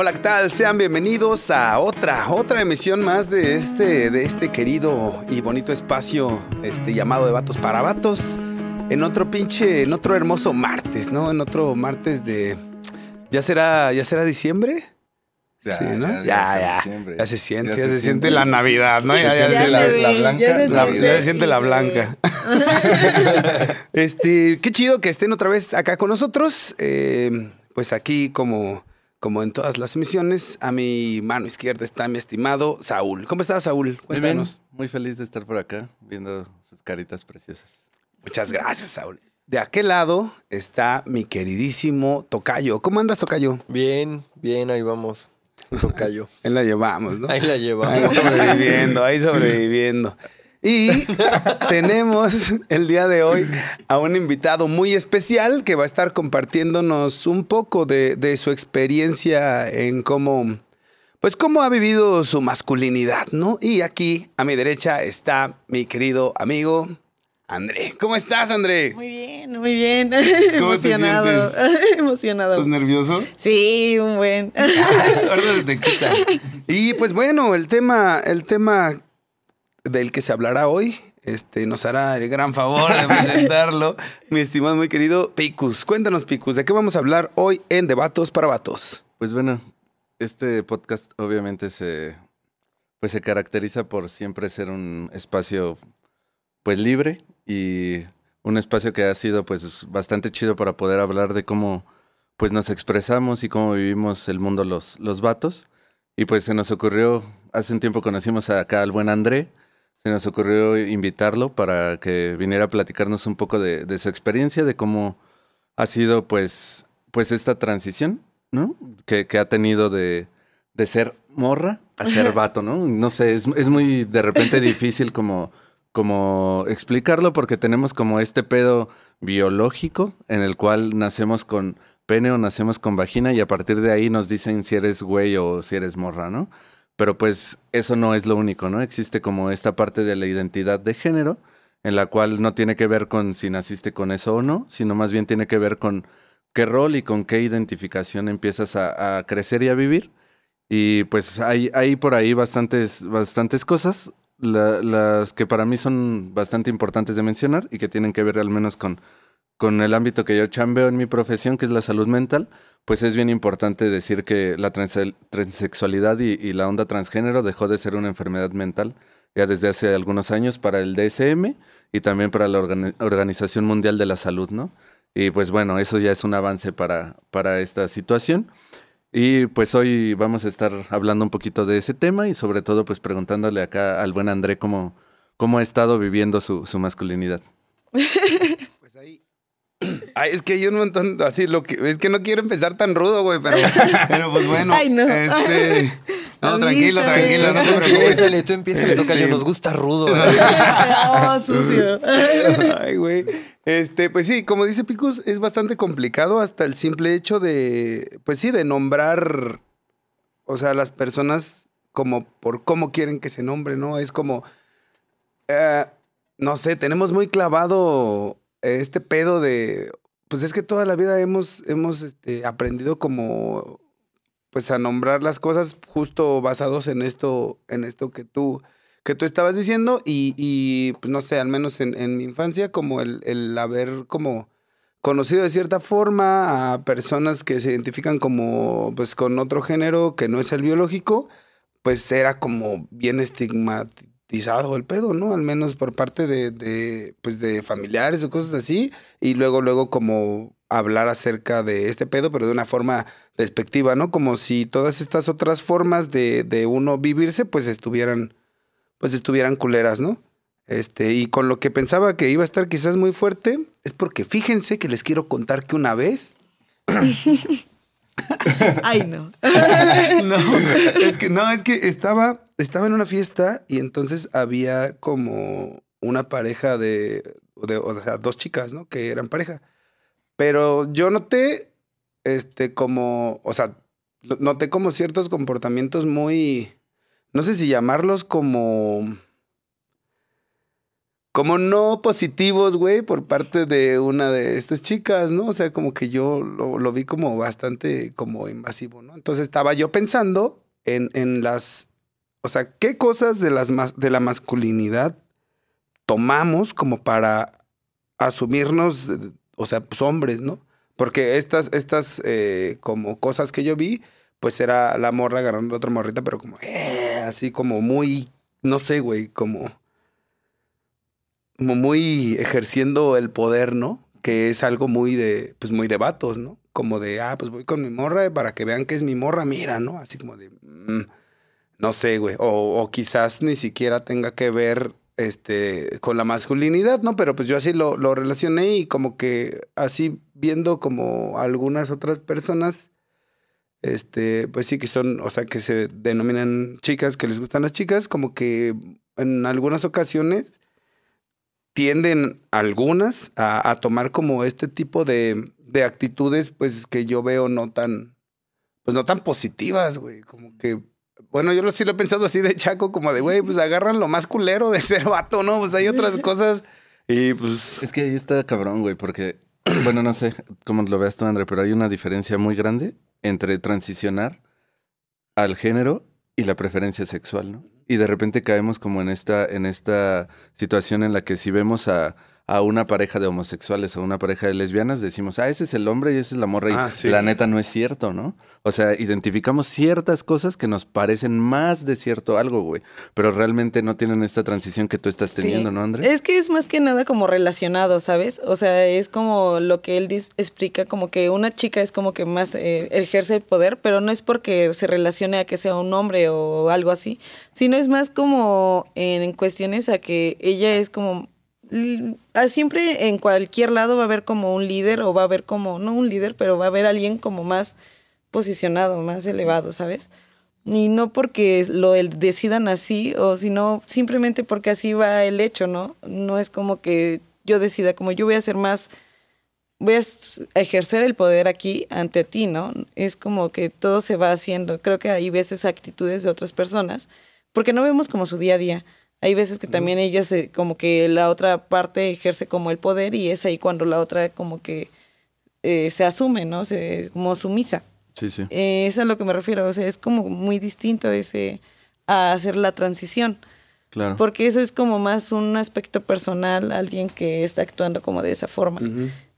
Hola, ¿qué tal? Sean bienvenidos a otra, otra emisión más de este, de este querido y bonito espacio este, llamado de Vatos para Vatos. En otro pinche, en otro hermoso martes, ¿no? En otro martes de. ¿Ya será, ya será diciembre? Ya, Sí, ¿no? ya, Ya, ya ya. se siente, Ya ya, se se, siente siente. la Navidad, ¿no? Ya, Se ya- siente la- la- ve, la ya blanca, se la- siente, ya se siente la blanca. este, qué chido que estén otra vez acá con nosotros. Eh, pues aquí, como, como en todas las emisiones, a mi mano izquierda está mi estimado Saúl. ¿Cómo estás, Saúl? Muy bien, Cuéntanos. muy feliz de estar por acá viendo sus caritas preciosas. Muchas gracias, Saúl. De aquel lado está mi queridísimo Tocayo. ¿Cómo andas, Tocayo? Bien, bien, ahí vamos. Tocayo. Ahí la llevamos, ¿no? Ahí la Ahí llevamos. sobreviviendo, ahí sobreviviendo. Y tenemos el día de hoy a un invitado muy especial que va a estar compartiéndonos un poco de, de su experiencia en cómo, pues cómo ha vivido su masculinidad, ¿no? Y aquí a mi derecha está mi querido amigo André. ¿Cómo estás, André? Muy bien, muy bien. ¿Cómo te Emocionado. Emocionado. nervioso? Sí, un buen. Te quita. Y pues bueno, el tema, el tema del que se hablará hoy, este, nos hará el gran favor de presentarlo, mi estimado muy querido Picus. Cuéntanos, Picus, ¿de qué vamos a hablar hoy en Debatos para Vatos? Pues bueno, este podcast obviamente se, pues se caracteriza por siempre ser un espacio pues libre y un espacio que ha sido pues bastante chido para poder hablar de cómo pues nos expresamos y cómo vivimos el mundo los, los vatos. Y pues se nos ocurrió, hace un tiempo conocimos acá al buen André, se nos ocurrió invitarlo para que viniera a platicarnos un poco de, de su experiencia, de cómo ha sido pues, pues esta transición, ¿no? Que, que ha tenido de, de ser morra a ser vato, ¿no? No sé, es, es muy de repente difícil como, como explicarlo porque tenemos como este pedo biológico en el cual nacemos con pene o nacemos con vagina y a partir de ahí nos dicen si eres güey o si eres morra, ¿no? Pero pues eso no es lo único, ¿no? Existe como esta parte de la identidad de género en la cual no tiene que ver con si naciste con eso o no, sino más bien tiene que ver con qué rol y con qué identificación empiezas a, crecer y a vivir. Y pues hay, por ahí bastantes, bastantes cosas, la- las que para mí son bastante importantes de mencionar y que tienen que ver al menos con, con el ámbito que yo chambeo en mi profesión, que es la salud mental, pues es bien importante decir que la transe- transexualidad y, la onda transgénero dejó de ser una enfermedad mental ya desde hace algunos años para el DSM y también para la Organi- Organización Mundial de la Salud, ¿no? Y pues bueno, eso ya es un avance para, para esta situación. Y pues hoy vamos a estar hablando un poquito de ese tema y sobre todo pues preguntándole acá al buen André cómo, cómo ha estado viviendo su, su masculinidad. Ay, es que yo no entiendo así lo que. Es que no quiero empezar tan rudo, güey, pero, pero pues bueno. Ay, no. Este. No, tranquilo, Avísame. tranquilo, no te preocupes. Tú empiézale, Tocayo, Este- nos gusta rudo. oh, sucio. Ay, güey. Este, pues sí, como dice Picus, es bastante complicado hasta el simple hecho de, pues sí, de nombrar, o sea, las personas como por cómo quieren que se nombre, ¿no? Es como, eh, no sé, tenemos muy clavado este pedo de, pues es que toda la vida hemos, hemos este, aprendido como, pues a nombrar las cosas justo basados en esto, en esto que tú, que tú estabas diciendo y, y, pues no sé, al menos en, en mi infancia, como el, el haber como conocido de cierta forma a personas que se identifican como pues con otro género que no es el biológico, pues era como bien estigmatizado el pedo, ¿no? Al menos por parte de, de, pues de familiares o cosas así. Y luego, luego como hablar acerca de este pedo, pero de una forma despectiva, ¿no? Como si todas estas otras formas de, de uno vivirse, pues estuvieran, pues estuvieran culeras, ¿no? Este, y con lo que pensaba que iba a estar quizás muy fuerte, es porque fíjense que les quiero contar que una vez Ay, no. no, es que no, es que estaba, estaba en una fiesta y entonces había como una pareja de, o sea, dos chicas, ¿no? Que eran pareja. Pero yo noté, este, como, o sea, noté como ciertos comportamientos muy, no sé si llamarlos como, como no positivos, güey, por parte de una de estas chicas, ¿no? O sea, como que yo lo, lo vi como bastante como invasivo, ¿no? Entonces estaba yo pensando en, en las, o sea, ¿qué cosas de, las de la masculinidad tomamos como para asumirnos, o sea, pues hombres, ¿no? Porque estas, estas eh, como cosas que yo vi, pues era la morra agarrando a otra morrita, pero como, eh, así como muy, no sé, güey, como, como muy ejerciendo el poder, ¿no? Que es algo muy de, pues muy de vatos, ¿no? Como de, ah, pues voy con mi morra para que vean que es mi morra, mira, ¿no? Así como de, mm, no sé, güey. O, o quizás ni siquiera tenga que ver este, con la masculinidad, ¿no? Pero pues yo así lo, lo relacioné y como que así viendo como algunas otras personas, este, pues sí que son, o sea, que se denominan chicas, que les gustan las chicas, como que en algunas ocasiones tienden algunas a, a tomar como este tipo de, de actitudes, pues que yo veo no tan, pues no tan positivas, güey, como que bueno, yo lo, sí lo he pensado así de chaco, como de, güey, pues agarran lo más culero de ser vato, ¿no? Pues hay otras cosas y pues... Es que ahí está cabrón, güey, porque, bueno, no sé cómo lo veas tú, André, pero hay una diferencia muy grande entre transicionar al género y la preferencia sexual, ¿no? Y de repente caemos como en esta, en esta situación en la que si vemos a, a una pareja de homosexuales o una pareja de lesbianas, decimos, ah, ese es el hombre y esa es la morra. Y Ah, sí. la neta no es cierto, ¿no? O sea, identificamos ciertas cosas que nos parecen más de cierto algo, güey. Pero realmente no tienen esta transición que tú estás Sí. teniendo, ¿no, André? Es que es más que nada como relacionado, ¿sabes? O sea, es como lo que él explica, como que una chica es como que más eh, ejerce el poder, pero no es porque se relacione a que sea un hombre o algo así, sino es más como en cuestiones a que ella es como... l- a Siempre en cualquier lado va a haber como un líder o va a haber como, no un líder, pero va a haber alguien como más posicionado, más elevado, ¿sabes? Y no porque lo decidan así, o sino simplemente porque así va el hecho, ¿no? No es como que yo decida, como yo voy a ser más, voy a ejercer el poder aquí ante ti, ¿no? Es como que todo se va haciendo. Creo que hay veces actitudes de otras personas, porque no vemos como su día a día. Hay veces que también ellas, se- como que la otra parte ejerce como el poder y es ahí cuando la otra como que eh, se asume, ¿no? Se, como sumisa. Sí, sí. Eh, es a lo que me refiero, o sea, es como muy distinto ese a hacer la transición, Claro. porque eso es como más un aspecto personal, alguien que está actuando como de esa forma,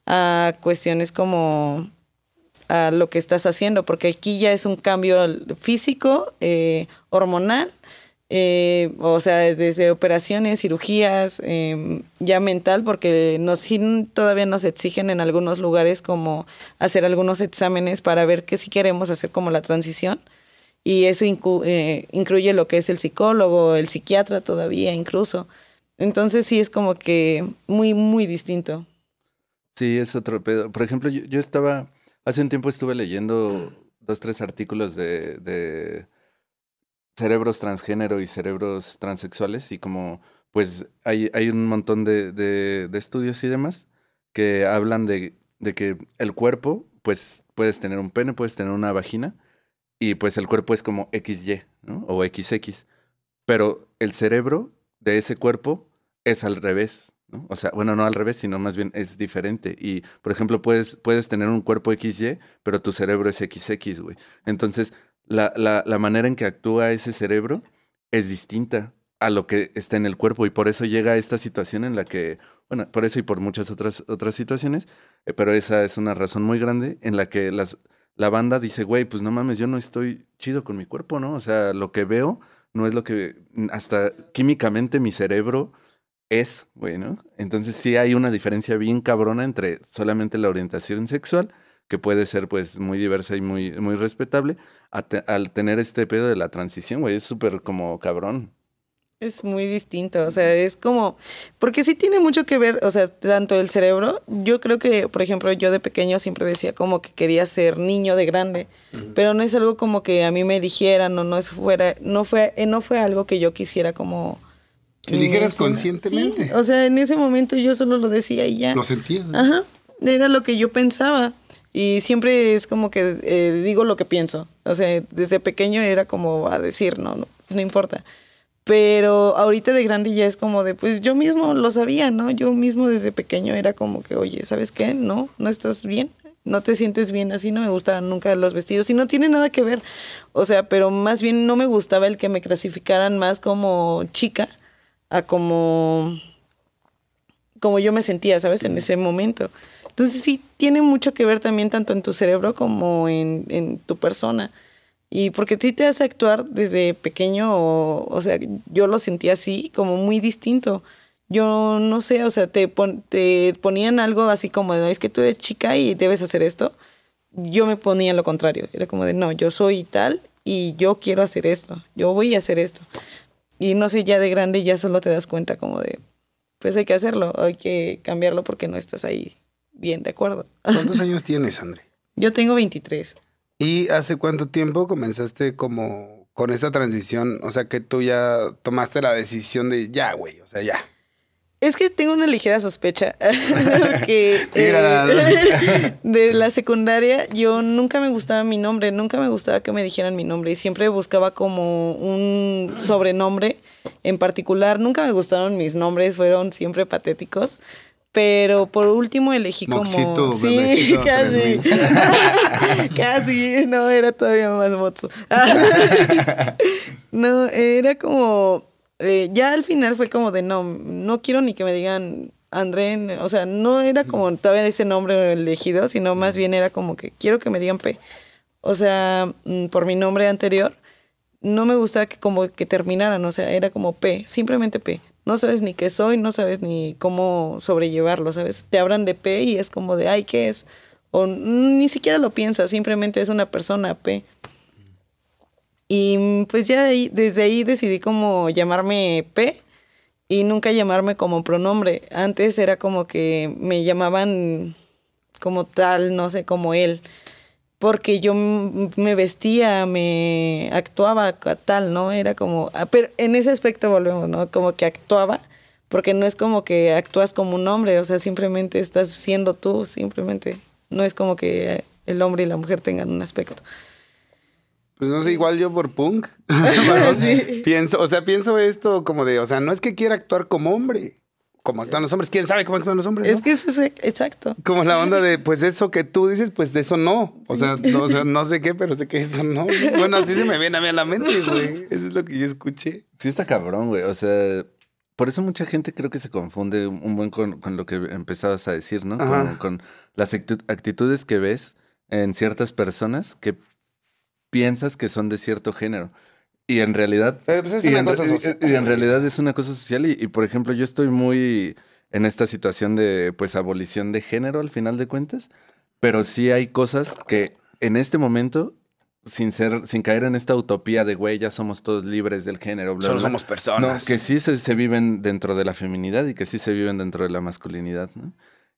a cuestiones como a lo que estás haciendo, porque aquí ya es un cambio físico, eh, hormonal, eh, o sea, desde operaciones, cirugías, eh, ya mental, porque nos todavía nos exigen en algunos lugares como hacer algunos exámenes para ver que si queremos hacer como la transición. Y eso eh, incluye lo que es el psicólogo, el psiquiatra todavía incluso. Entonces sí es como que muy, muy distinto. Sí, es otro pedo. Por ejemplo, yo, estaba, hace un tiempo estuve leyendo dos, tres artículos de cerebros transgénero y cerebros transexuales y como, pues hay, hay un montón de, de- de estudios y demás que hablan de, de que el cuerpo, pues puedes tener un pene, puedes tener una vagina y pues el cuerpo es como XY, ¿no? O XX. Pero el cerebro de ese cuerpo es al revés, ¿no? O sea, bueno, no al revés, sino más bien es diferente. Y, por ejemplo, puedes, puedes tener un cuerpo XY, pero tu cerebro es XX, güey. Entonces, la, la, manera en que actúa ese cerebro es distinta a lo que está en el cuerpo. Y por eso llega a esta situación en la que, bueno, por eso y por muchas otras, otras situaciones, eh, pero esa es una razón muy grande en la que las, la banda dice, güey, pues no mames, yo no estoy chido con mi cuerpo, ¿no? O sea, lo que veo no es lo que hasta químicamente mi cerebro es, güey, ¿no? Entonces sí hay una diferencia bien cabrona entre solamente la orientación sexual, que puede ser pues muy diversa y muy, muy respetable, te- al tener este pedo de la transición, güey, es súper como cabrón. Es muy distinto, o sea, es como, porque sí tiene mucho que ver, o sea, tanto el cerebro, yo creo que, por ejemplo, yo de pequeño siempre decía como que quería ser niño de grande, pero no es algo como que a mí me dijeran o no es fuera, no fue, eh, no fue algo que yo quisiera como... Que dijeras conscientemente. Sí, o sea, en ese momento yo solo lo decía y ya. Lo sentías. ¿no? Ajá, era lo que yo pensaba. Y siempre es como que eh, digo lo que pienso. O sea, desde pequeño era como a decir, no, no, no importa. Pero ahorita de grande ya es como de, pues yo mismo lo sabía, ¿no? Yo mismo desde pequeño era como que, oye, ¿sabes qué? No, no estás bien, no te sientes bien así, no me gustaban nunca los vestidos y no tiene nada que ver. O sea, pero más bien no me gustaba el que me clasificaran más como chica a como como yo me sentía, ¿sabes? En ese momento. Entonces sí, tiene mucho que ver también tanto en tu cerebro como en, tu persona. Y porque a ti te hace actuar desde pequeño, o, o sea, yo lo sentía así, como muy distinto. Yo no sé, o sea, te, pon- te ponían algo así como de, es que tú eres chica y debes hacer esto. Yo me ponía lo contrario. Era como de, no, yo soy tal y yo quiero hacer esto. Yo voy a hacer esto. Y no sé, ya de grande ya solo te das cuenta como de, pues hay que hacerlo, hay que cambiarlo porque no estás ahí bien, ¿de acuerdo? ¿Cuántos años tienes, André? Yo tengo 23. ¿Y hace cuánto tiempo comenzaste como con esta transición? O sea, que tú ya tomaste la decisión de ya, güey, o sea, ya. Es que tengo una ligera sospecha que eh, de la secundaria yo nunca me gustaba mi nombre, nunca me gustaba que me dijeran mi nombre y siempre buscaba como un sobrenombre en particular. Nunca me gustaron mis nombres, fueron siempre patéticos. Pero por último elegí Moxito, como... Sí, casi. casi, no, era todavía más mozo. no, era como... eh, ya al final fue como de no, no quiero ni que me digan André, o sea, no era como todavía ese nombre elegido, sino más bien era como que quiero que me digan P. O sea, mm, por mi nombre anterior, no me gustaba que como que terminaran, o sea, era como P, simplemente P. No sabes ni qué soy, no sabes ni cómo sobrellevarlo, ¿sabes? Te hablan de P y es como de, ay, ¿qué es? O ni siquiera lo piensas, simplemente es una persona P. Y mm, pues ya desde ahí decidí como llamarme P y nunca llamarme como pronombre. Antes era como que me llamaban como tal, no sé, como él. Porque yo me vestía, me actuaba tal, ¿no? Era como... ah, Pero en ese aspecto volvemos, ¿no? Como que actuaba, porque no es como que actúas como un hombre, o sea, simplemente estás siendo tú, simplemente. No es como que el hombre y la mujer tengan un aspecto. Pues no sé, igual yo por punk. Sí. Pienso, o sea, pienso esto como de, o sea, no es que quiera actuar como hombre, como actúan los hombres. ¿Quién sabe cómo actúan los hombres? Es no? que es ese- exacto. Como la onda de, pues eso que tú dices, pues de eso no. O sea, no, o sea, no sé qué, pero sé que eso no. Bueno, así se me viene a mí a la mente, güey. Eso es lo que yo escuché. Sí está cabrón, güey. O sea, por eso mucha gente creo que se confunde un buen con, con lo que empezabas a decir, ¿no? Con, con las actitudes que ves en ciertas personas que piensas que son de cierto género. Y en realidad... Pero pues es y una en, cosa social. y en realidad es una cosa social. Y, y, por ejemplo, yo estoy muy en esta situación de, pues, abolición de género al final de cuentas. Pero sí hay cosas que en este momento... Sin ser, sin caer en esta utopía de güey, ya somos todos libres del género, bla, Solo bla, bla". somos personas. No, que sí se, se viven dentro de la feminidad y que sí se viven dentro de la masculinidad, ¿no?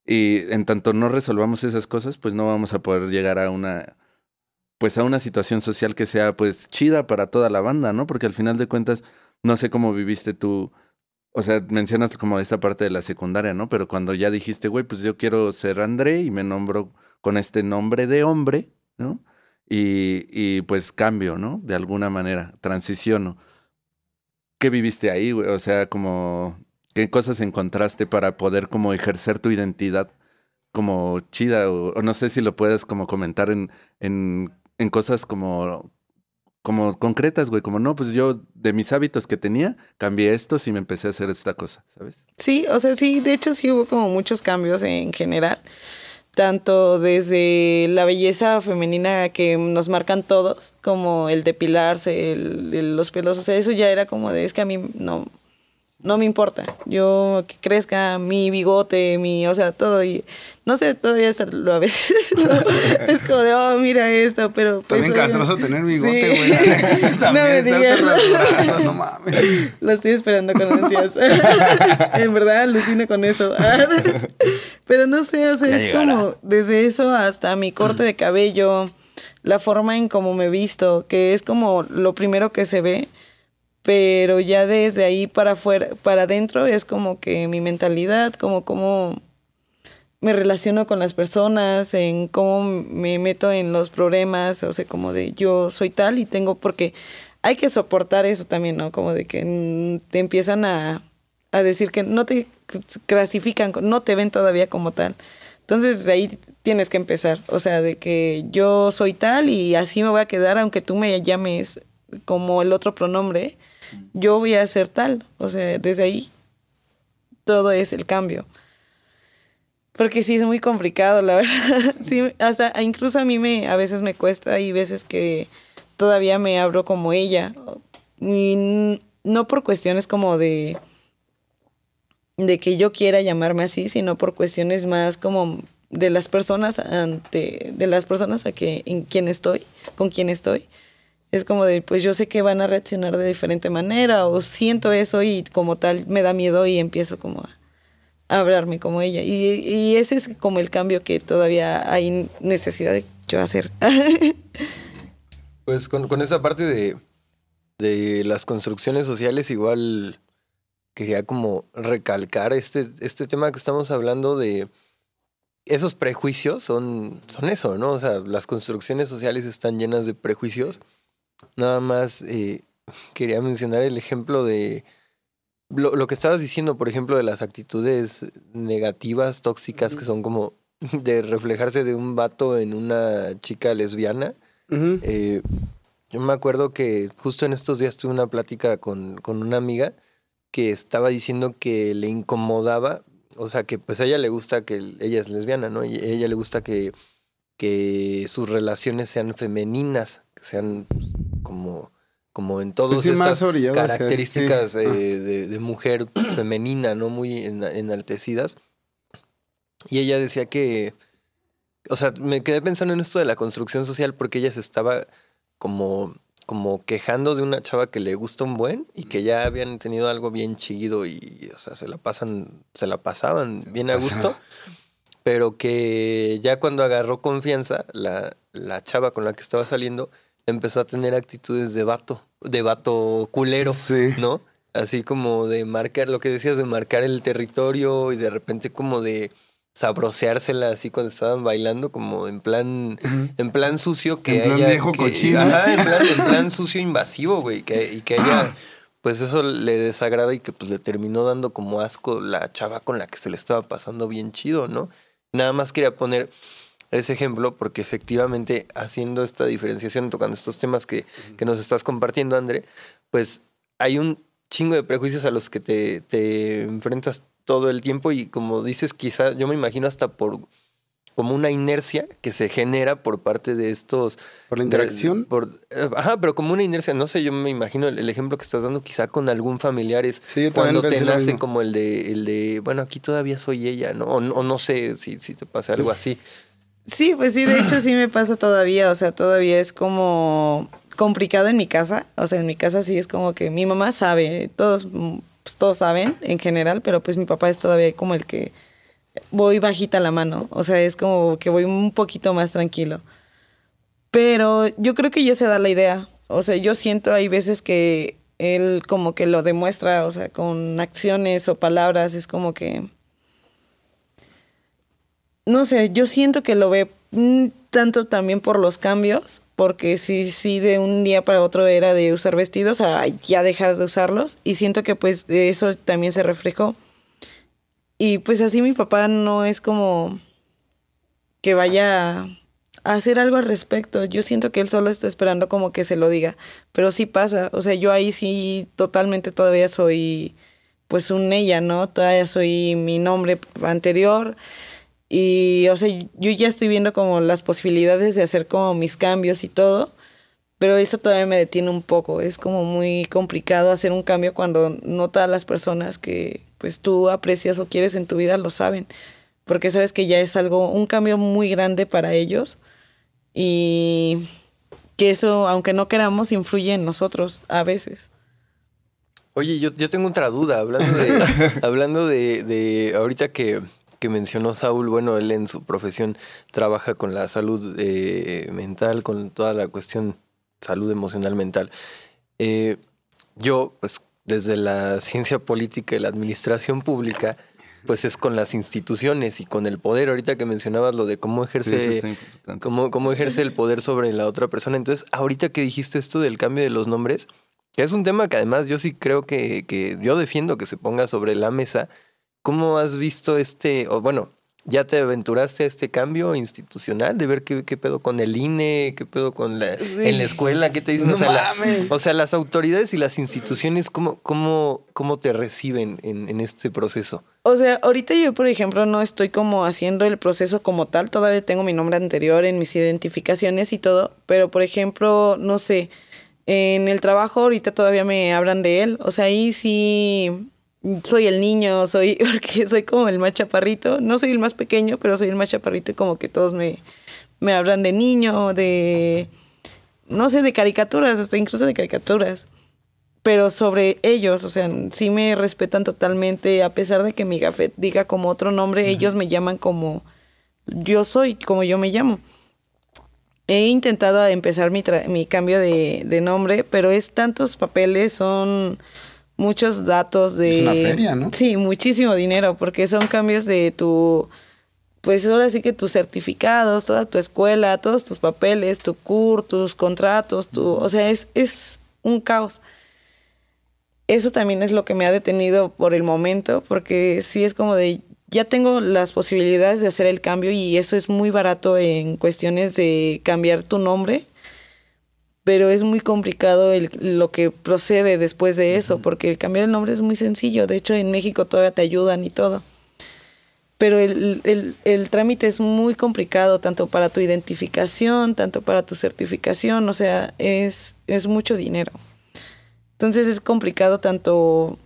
Y en tanto no resolvamos esas cosas, pues no vamos a poder llegar a una, pues a una situación social que sea pues chida para toda la banda, ¿no? Porque al final de cuentas, no sé cómo viviste tú, o sea, mencionas como esta parte de la secundaria, ¿no? Pero cuando ya dijiste, güey, pues yo quiero ser André y me nombro con este nombre de hombre, ¿no? Y, y pues cambio, ¿no? De alguna manera, transiciono. ¿Qué viviste ahí, güey? O sea, como, ¿qué cosas encontraste para poder como ejercer tu identidad como chida? O, no sé si lo puedes como comentar en, en, en cosas como, como concretas, güey. Como, no, pues yo de mis hábitos que tenía, cambié estos y me empecé a hacer esta cosa, ¿sabes? Sí, o sea, sí, de hecho sí hubo como muchos cambios en general, tanto desde la belleza femenina que nos marcan todos, como el depilarse, el, el- los pelos, o sea, eso ya era como de, es que a mí no, no me importa, yo que crezca mi bigote, mi, o sea, todo, y no sé, todavía es lo a veces, ¿no? es como de, oh, mira esto, pero... Pues, castroso obviamente- tener bigote, Sí. güey. neta, No también me digas. rasurando, no mames. Lo estoy esperando con ansias. en verdad alucino con eso. Pero no sé, o sea, Ya es llegará. como desde eso hasta mi corte de cabello, la forma en cómo me visto, que es como lo primero que se ve, pero ya desde ahí para afuera, para adentro es como que mi mentalidad, como cómo me relaciono con las personas, en cómo me meto en los problemas, o sea, como de yo soy tal y tengo porque hay que soportar eso también, ¿no? Como de que te empiezan a, a decir que no te clasifican, no te ven todavía como tal. Entonces de ahí tienes que empezar, o sea, de que yo soy tal y así me voy a quedar aunque tú me llames como el otro pronombre, yo voy a ser tal, o sea, desde ahí todo es el cambio. Porque sí es muy complicado, la verdad. Hasta incluso a mí me a veces me cuesta y veces que todavía me abro como ella. No por cuestiones como de de que yo quiera llamarme así, sino por cuestiones más como de las personas ante de las personas a que en quien estoy, con quien estoy. Es como de pues yo sé que van a reaccionar de diferente manera o siento eso y como tal me da miedo y empiezo como a hablarme como ella. Y, y ese es como el cambio que todavía hay necesidad de yo hacer. Pues con, con esa parte de, de las construcciones sociales, igual quería como recalcar este, este tema que estamos hablando de esos prejuicios, son, son eso, ¿no? O sea, las construcciones sociales están llenas de prejuicios. Nada más eh, quería mencionar el ejemplo de lo, lo que estabas diciendo, por ejemplo, de las actitudes negativas, tóxicas, que son como de reflejarse de un vato en una chica lesbiana. Eh, yo me acuerdo que justo en estos días tuve una plática con, con una amiga que estaba diciendo que le incomodaba, o sea, que pues a ella le gusta que el- ella es lesbiana, ¿no? Y a ella le gusta que, que sus relaciones sean femeninas, que sean pues, como, como en todas Pues sí, estas hacia características este- eh, de, de mujer femenina, ¿no? Muy en- enaltecidas. Y ella decía que, o sea, me quedé pensando en esto de la construcción social porque ella se estaba como, como quejando de una chava que le gusta un buen y que ya habían tenido algo bien chido y, o sea, se la pasan, se la pasaban bien a gusto, pero que ya cuando agarró confianza, la, la chava con la que estaba saliendo empezó a tener actitudes de vato, de vato culero, Sí. ¿no? Así como de marcar, lo que decías, de marcar el territorio y de repente como de sabroseársela así cuando estaban bailando, como en plan, en plan sucio que En plan haya- viejo que- cochino. Ajá, en plan, en plan sucio invasivo, güey, que, y que ella, pues eso le desagrada y que pues le terminó dando como asco la chava con la que se le estaba pasando bien chido, ¿no? Nada más quería poner ese ejemplo porque efectivamente haciendo esta diferenciación, tocando estos temas que, que nos estás compartiendo, André, pues hay un chingo de prejuicios a los que te, te enfrentas todo el tiempo y como dices, quizá yo me imagino hasta por como una inercia que se genera por parte de estos... ¿Por la de- interacción? por, eh, ajá, pero como una inercia, no sé, yo me imagino el, el ejemplo que estás dando quizá con algún familiar es Sí, cuando te nace como el de, el de, bueno, aquí todavía soy ella, ¿no? O, no- o no sé si, si te pasa algo así. Sí, pues sí, de hecho sí me pasa todavía, o sea, todavía es como complicado en mi casa, o sea, en mi casa sí es como que mi mamá sabe, todos, pues, todos saben en general, pero pues mi papá es todavía como el que voy bajita la mano, o sea, es como que voy un poquito más tranquilo. Pero yo creo que ya se da la idea, o sea, yo siento hay veces que él como que lo demuestra, o sea, con acciones o palabras, es como que no sé, yo siento que lo ve mm, tanto también por los cambios, porque sí, sí, de un día para otro era de usar vestidos a ya dejar de usarlos, y siento que pues de eso también se reflejó. Y pues así mi papá no es como que vaya a hacer algo al respecto. Yo siento que él solo está esperando como que se lo diga, pero sí pasa. O sea, yo ahí sí totalmente todavía soy pues un ella, ¿no? Todavía soy mi nombre anterior. Y, o sea, yo ya estoy viendo como las posibilidades de hacer como mis cambios y todo, pero eso todavía me detiene un poco. Es como muy complicado hacer un cambio cuando no todas las personas que pues tú aprecias o quieres en tu vida lo saben, porque sabes que ya es algo, un cambio muy grande para ellos y que eso, aunque no queramos, influye en nosotros a veces. Oye, yo, yo tengo otra duda, hablando de, hablando de, de ahorita que, que mencionó Saúl, bueno, él en su profesión trabaja con la salud eh, mental, con toda la cuestión salud emocional mental. Eh, yo, pues, desde la ciencia política y la administración pública, pues es con las instituciones y con el poder. Ahorita que mencionabas lo de cómo ejerce, cómo, cómo ejerce el poder sobre la otra persona. Entonces, ahorita que dijiste esto del cambio de los nombres, que es un tema que además yo sí creo que, que yo defiendo que se ponga sobre la mesa. ¿Cómo has visto este, o bueno, ya te aventuraste a este cambio institucional de ver qué, qué pedo con el INE, qué pedo con la, Sí. en la escuela, qué te dicen? No o, sea, la- o sea, las autoridades y las instituciones, ¿cómo, cómo, cómo te reciben en, en este proceso? O sea, ahorita yo, por ejemplo, no estoy como haciendo el proceso como tal, todavía tengo mi nombre anterior en mis identificaciones y todo, pero por ejemplo, no sé, en el trabajo ahorita todavía me hablan de él, o sea, ahí sí soy el niño, soy, porque soy como el más chaparrito, no soy el más pequeño, pero soy el más chaparrito y como que todos me, me hablan de niño, de, no sé, de caricaturas, hasta incluso de caricaturas. Pero sobre ellos, o sea, sí me respetan totalmente, a pesar de que mi gafet diga como otro nombre, ellos me llaman como yo soy, como yo me llamo. He intentado empezar mi, mi cambio de, de nombre, pero es tantos papeles, son muchos datos de... Es una feria, ¿no? Sí, muchísimo dinero, porque son cambios de tu... Pues ahora sí que tus certificados, toda tu escuela, todos tus papeles, tu CUR, tus contratos, tu... O sea, es, es un caos eso también es lo que me ha detenido por el momento, porque sí es como de, ya tengo las posibilidades de hacer el cambio y eso es muy barato en cuestiones de cambiar tu nombre, pero es muy complicado el- lo que procede después de eso, porque cambiar el nombre es muy sencillo, de hecho en México todavía te ayudan y todo. Pero el, el- el trámite es muy complicado, tanto para tu identificación, tanto para tu certificación, o sea, es, es mucho dinero. Entonces es complicado tanto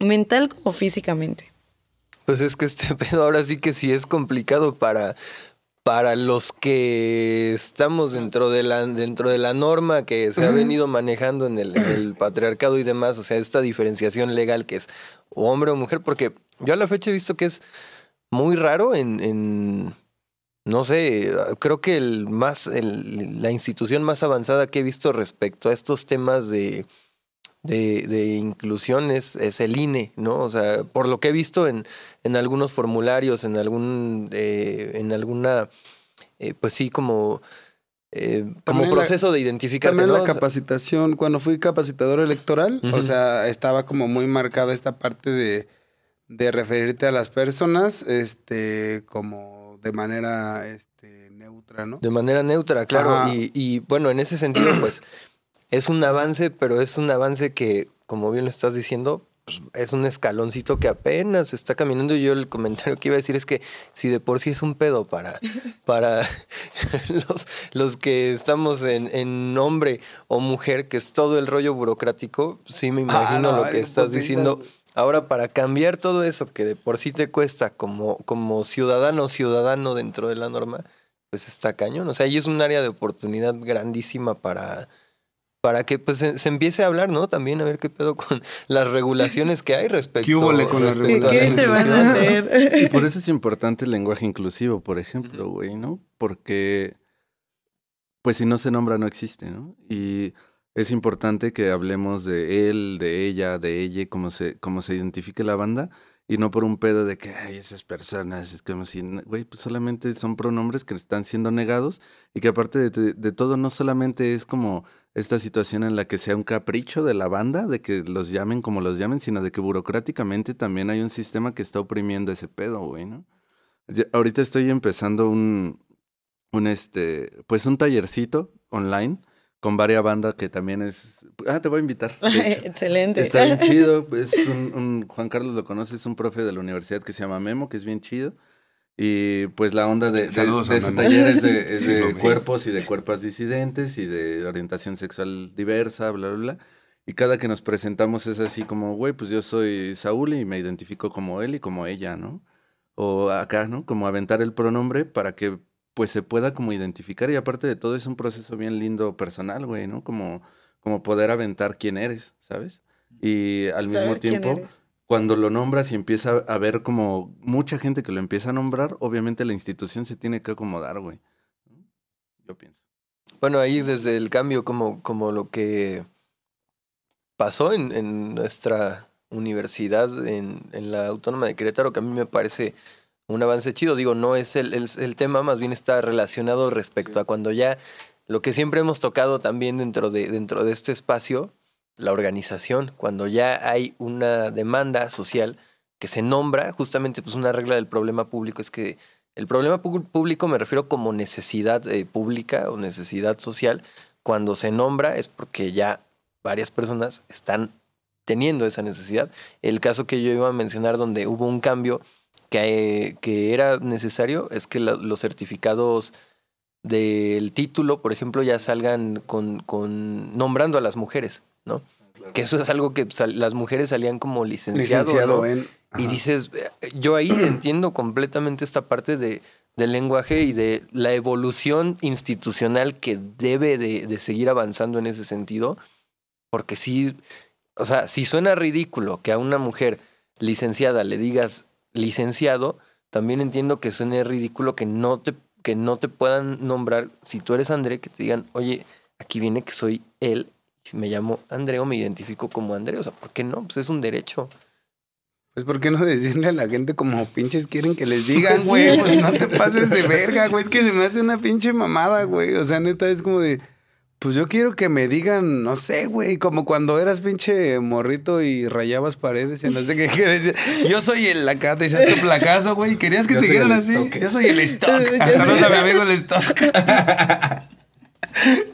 mental como físicamente. Pues es que este pedo ahora sí que sí es complicado para, para los que estamos dentro de la, dentro de la norma que se ha venido manejando en el, en el patriarcado y demás, o sea, esta diferenciación legal que es hombre o mujer, porque yo a la fecha he visto que es muy raro en, en no sé, creo que el más, el- la institución más avanzada que he visto respecto a estos temas de, de, de inclusión es, es el INE, ¿no? O sea, por lo que he visto en, en algunos formularios, en algún, eh, en alguna, eh, pues sí, como, eh, como También la- proceso de identificarte, También ¿no? la capacitación, cuando fui capacitador electoral, o sea, estaba como muy marcada esta parte de, de referirte a las personas, este, como de manera, este, neutra, ¿no? De manera neutra, claro. Y, bueno, en ese sentido, pues es un avance, pero es un avance que, como bien lo estás diciendo, pues, es un escaloncito que apenas está caminando. Y yo el comentario que iba a decir es que si de por sí es un pedo para, para los, los que estamos en, en hombre o mujer, que es todo el rollo burocrático, sí me imagino Ah, no, lo que estás diciendo. Ahora, para cambiar todo eso que de por sí te cuesta como, como ciudadano o ciudadano dentro de la norma, pues está cañón. O sea, ahí es un área de oportunidad grandísima para, para que pues se, se empiece a hablar, ¿no? También a ver qué pedo con las regulaciones que hay respecto, ¿Qué húbole con las respecto ¿Qué, a la qué se van a hacer? Y por eso es importante el lenguaje inclusivo, por ejemplo, güey, ¿no? Porque, pues si no se nombra, no existe, ¿no? Y es importante que hablemos de él, de ella, de ella, como se, como se identifique la banda, y no por un pedo de que, ay, esas personas, es como si, güey, pues solamente son pronombres que están siendo negados, y que aparte de, de todo, no solamente es como esta situación en la que sea un capricho de la banda, de que los llamen como los llamen, sino de que burocráticamente también hay un sistema que está oprimiendo ese pedo, güey, ¿no? Ya- ahorita estoy empezando un, un este, pues un tallercito online con varias bandas que también es, ah, te voy a invitar. Excelente. Está bien chido, es un, un- Juan Carlos lo conoce, es un profe de la universidad que se llama Memo, que es bien chido. Y pues la onda de, de- Saludos de a ese taller es de, es de cuerpos y de cuerpos disidentes y de orientación sexual diversa, bla, bla, bla. Y cada que nos presentamos es así como, güey, pues yo soy Saúl y me identifico como él y como ella, ¿no? O acá, ¿no? Como aventar el pronombre para que pues se pueda como identificar y aparte de todo es un proceso bien lindo personal, güey, ¿no? Como, como poder aventar quién eres, ¿sabes? Y al mismo Saber quién tiempo, eres. Cuando lo nombras y empieza a ver como mucha gente que lo empieza a nombrar, obviamente la institución se tiene que acomodar, güey. Yo pienso. Bueno, ahí desde el cambio, como, como lo que pasó en, en nuestra universidad en, en la Autónoma de Querétaro, que a mí me parece un avance chido. Digo, no es el, el- el tema, más bien está relacionado respecto a cuando ya lo que siempre hemos tocado también dentro de, dentro de este espacio, la organización, cuando ya hay una demanda social que se nombra, justamente pues una regla del problema público es que el problema público me refiero como necesidad eh, pública o necesidad social, cuando se nombra es porque ya varias personas están teniendo esa necesidad. El caso que yo iba a mencionar donde hubo un cambio que, que era necesario es que los certificados del título, por ejemplo, ya salgan con, con nombrando a las mujeres, ¿no? Que eso es algo que las mujeres salían como licenciado, Licenciado ¿no? en. Y dices, eh, yo ahí entiendo completamente esta parte de, del lenguaje y de la evolución institucional que debe de, de seguir avanzando en ese sentido, porque sí, o sea, si suena ridículo que a una mujer licenciada le digas licenciado, también entiendo que suene ridículo que no te, que no te puedan nombrar, si tú eres André, que te digan, oye, aquí viene que soy él, me llamo André o me identifico como André, o sea, ¿por qué no? Pues es un derecho. Pues, ¿por qué no decirle a la gente como pinches quieren que les digan, güey? Pues no te pases de verga, güey. Es que se me hace una pinche mamada, güey. O sea, neta, es como de. Pues yo quiero que me digan, no sé, güey, como cuando eras pinche morrito y rayabas paredes y no sé qué, que decía, yo soy el acá, te echaste placazo, güey, querías que Yo te dijeran así. stock. Yo soy el stock. Saludos a mi amigo el stock.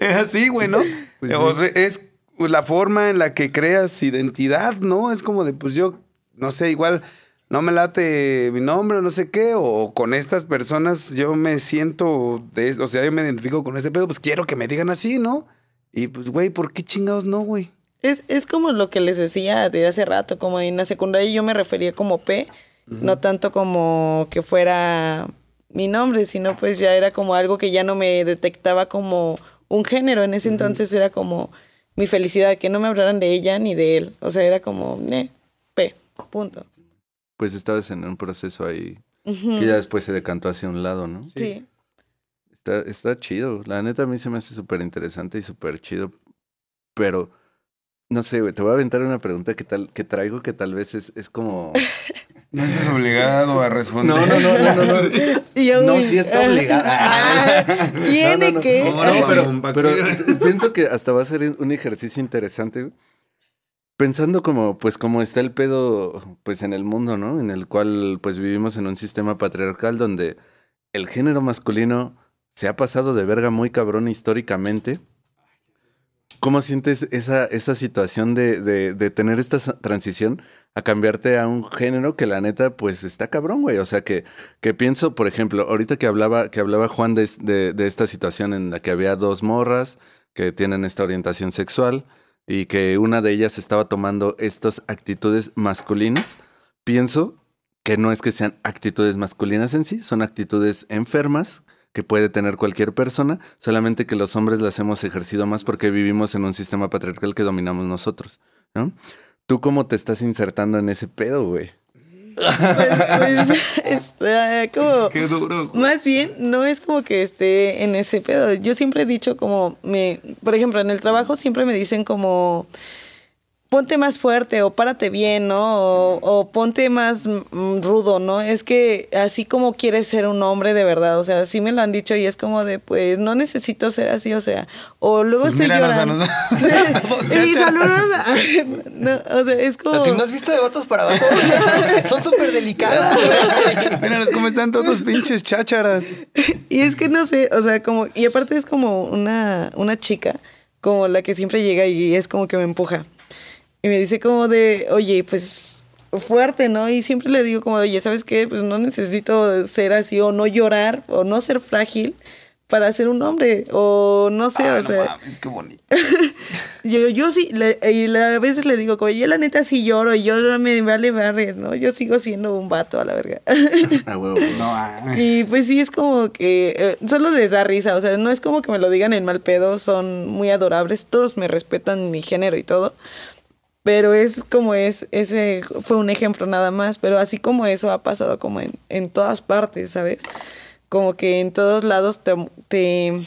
es así, güey, ¿no? Pues O Es la forma en la que creas identidad, ¿no? Es como de, pues yo, no sé, igual no me late mi nombre, no sé qué, o con estas personas yo me siento, de, o sea, yo me identifico con ese pedo, pues quiero que me digan así, ¿no? Y pues, güey, ¿por qué chingados no, güey? Es, es como lo que les decía de hace rato, como en la secundaria yo me refería como P, no tanto como que fuera mi nombre, sino pues ya era como algo que ya no me detectaba como un género. En ese entonces era como mi felicidad, que no me hablaran de ella ni de él. O sea, era como, eh, P, punto. Pues estabas en un proceso ahí que ya después se decantó hacia un lado, ¿no? Sí. Está, está chido. La neta a mí se me hace súper interesante y súper chido. Pero, no sé, güey, te voy a aventar una pregunta que, tal, que traigo que tal vez es, es como... No estás obligado a responder. No, no, no, no, no. no. Y yo, No, sí está obligada. ah, Tiene No, no, no. que. No, No, pero, mamón, ¿pa' pero pienso que hasta va a ser un ejercicio interesante. Pensando como, pues, como está el pedo, pues, en el mundo, ¿no? En el cual, pues, vivimos en un sistema patriarcal donde el género masculino se ha pasado de verga muy cabrón históricamente. ¿Cómo sientes esa, esa situación de, de, tener esta transición a cambiarte a un género que la neta, pues está cabrón, güey? O sea, que, que pienso, por ejemplo, ahorita que hablaba, que hablaba Juan de, de esta situación en la que había dos morras que tienen esta orientación sexual y que una de ellas estaba tomando estas actitudes masculinas, pienso que no es que sean actitudes masculinas en sí, son actitudes enfermas que puede tener cualquier persona, solamente que los hombres las hemos ejercido más porque vivimos en un sistema patriarcal que dominamos nosotros, ¿no? ¿Tú cómo te estás insertando en ese pedo, güey? Pues, pues, está como... Qué duro. güey. Más bien, no es como que esté en ese pedo. Yo siempre he dicho como, me, por ejemplo, en el trabajo siempre me dicen como, ponte más fuerte o párate bien, ¿no? O, o ponte más mm, rudo, ¿no? Es que así como quieres ser un hombre de verdad, o sea, así me lo han dicho y es como de, pues, no necesito ser así, o sea, o luego Pues estoy míranos llorando. y saludos. a- no, o sea, es como... Si no has visto de vatos para abajo, son súper delicados. Míranos cómo están todos pinches chácharas. Y es que no sé, o sea, como, y aparte es como una, una chica, como la que siempre llega y es como que me empuja. Y me dice como de, oye, pues fuerte, ¿no? Y siempre le digo como, de, oye, ¿sabes qué? Pues no necesito ser así o no llorar o no ser frágil para ser un hombre o no sé, Ah, o no sea, mames, qué bonito. yo, yo sí, le- y a veces le digo como, yo la neta sí lloro y yo me vale barres, ¿no? Yo sigo siendo un vato a la verga. Huevo. No mames. Y pues sí, es como que eh, solo les da risa, o sea, no es como que me lo digan en mal pedo, son muy adorables, todos me respetan mi género y todo, pero es como es, ese fue un ejemplo nada más, pero así como eso ha pasado como en, en todas partes, ¿sabes? Como que en todos lados te, te,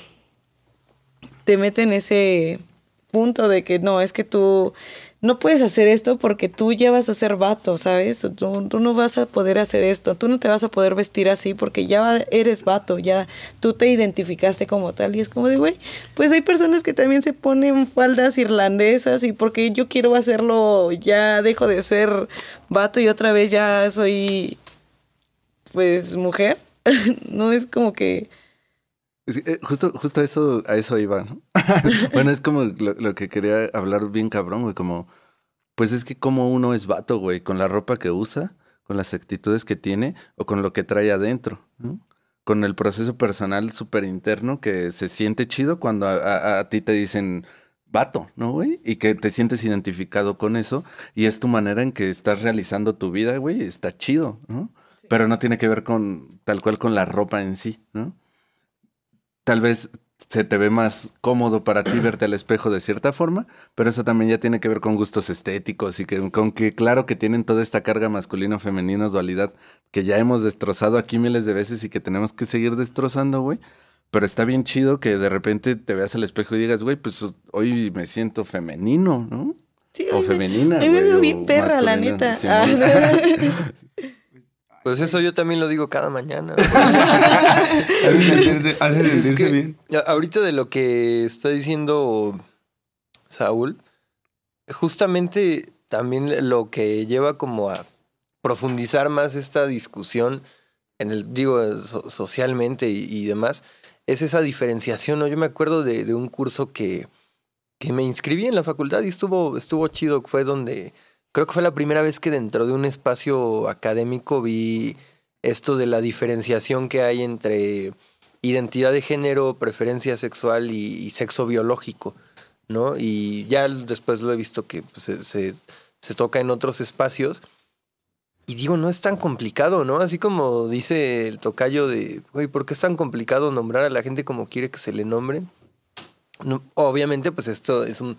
te meten ese punto de que no, es que tú no puedes hacer esto porque tú ya vas a ser vato, ¿sabes? Tú, tú, no vas a poder hacer esto, tú no te vas a poder vestir así porque ya eres vato, ya tú te identificaste como tal. Y es como de, güey, pues hay personas que también se ponen faldas irlandesas y porque yo quiero hacerlo, ya dejo de ser vato y otra vez ya soy, pues, mujer. no es como que... Eh, justo, justo a eso, a eso iba, ¿no? bueno, es como lo, que quería hablar bien cabrón, güey, como, pues es que como uno es vato, güey, con la ropa que usa, con las actitudes que tiene o con lo que trae adentro, ¿no? Con el proceso personal súper interno que se siente chido cuando a, ti te dicen vato, ¿no, güey? Y que te sientes identificado con eso y es tu manera en que estás realizando tu vida, güey, está chido, ¿no? Pero no tiene que ver con tal cual con la ropa en sí, ¿no? Tal vez se te ve más cómodo para ti verte al espejo de cierta forma, pero eso también ya tiene que ver con gustos estéticos y que con que claro que tienen toda esta carga masculino-femenino, dualidad, que ya hemos destrozado aquí miles de veces y que tenemos que seguir destrozando, güey. Pero está bien chido que de repente te veas al espejo y digas, güey, pues hoy me siento femenino, ¿no? Sí, o femenina. Mí me veo perra, la neta. Ah, Pues eso yo también lo digo cada mañana. Hace sentirse bien. Ahorita de lo que está diciendo Saúl, justamente también lo que lleva como a profundizar más esta discusión en el, digo, socialmente y, demás, es esa diferenciación, ¿no? Yo me acuerdo de, un curso que, que me inscribí en la facultad y estuvo, estuvo chido, fue donde creo que fue la primera vez que dentro de un espacio académico vi esto de la diferenciación que hay entre identidad de género, preferencia sexual y, sexo biológico, ¿no? Y ya después lo he visto que pues, se, toca en otros espacios. Y digo, no es tan complicado, ¿no? Así como dice el tocayo de, güey, ¿por qué es tan complicado nombrar a la gente como quiere que se le nombre? obviamente, pues esto es un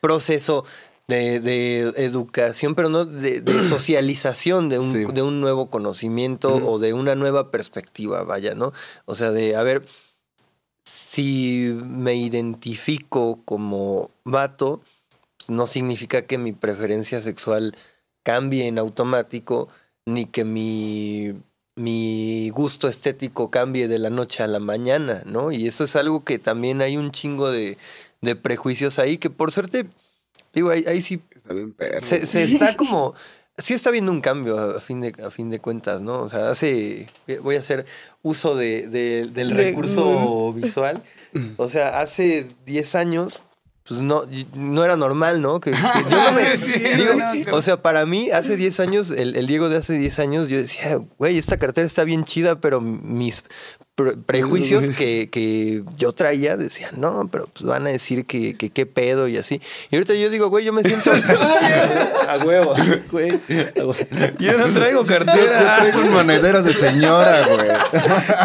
proceso de, educación, pero no de, socialización de un, de un, nuevo conocimiento o de una nueva perspectiva, vaya, ¿no? O sea, de, a ver, si me identifico como vato, pues no significa que mi preferencia sexual cambie en automático, ni que mi, mi gusto estético cambie de la noche a la mañana, ¿no? Y eso es algo que también hay un chingo de, de prejuicios ahí, que por suerte Digo, ahí, sí. Está bien perro. Se, está como. Sí está viendo un cambio a fin, de, a fin de cuentas, ¿no? O sea, hace. Voy a hacer uso de, del recurso visual. O sea, hace 10 años pues no, no era normal, ¿no? Que, o sea, para mí, hace 10 años, el, el, Diego de hace 10 años, yo decía, güey, esta cartera está bien chida, pero mis prejuicios que, que, yo traía decían, no, pero pues van a decir que, qué pedo y así. Y ahorita yo digo, güey, yo me siento a huevo, güey. Yo no traigo cartera. Yo, traigo un monedero de señora, güey.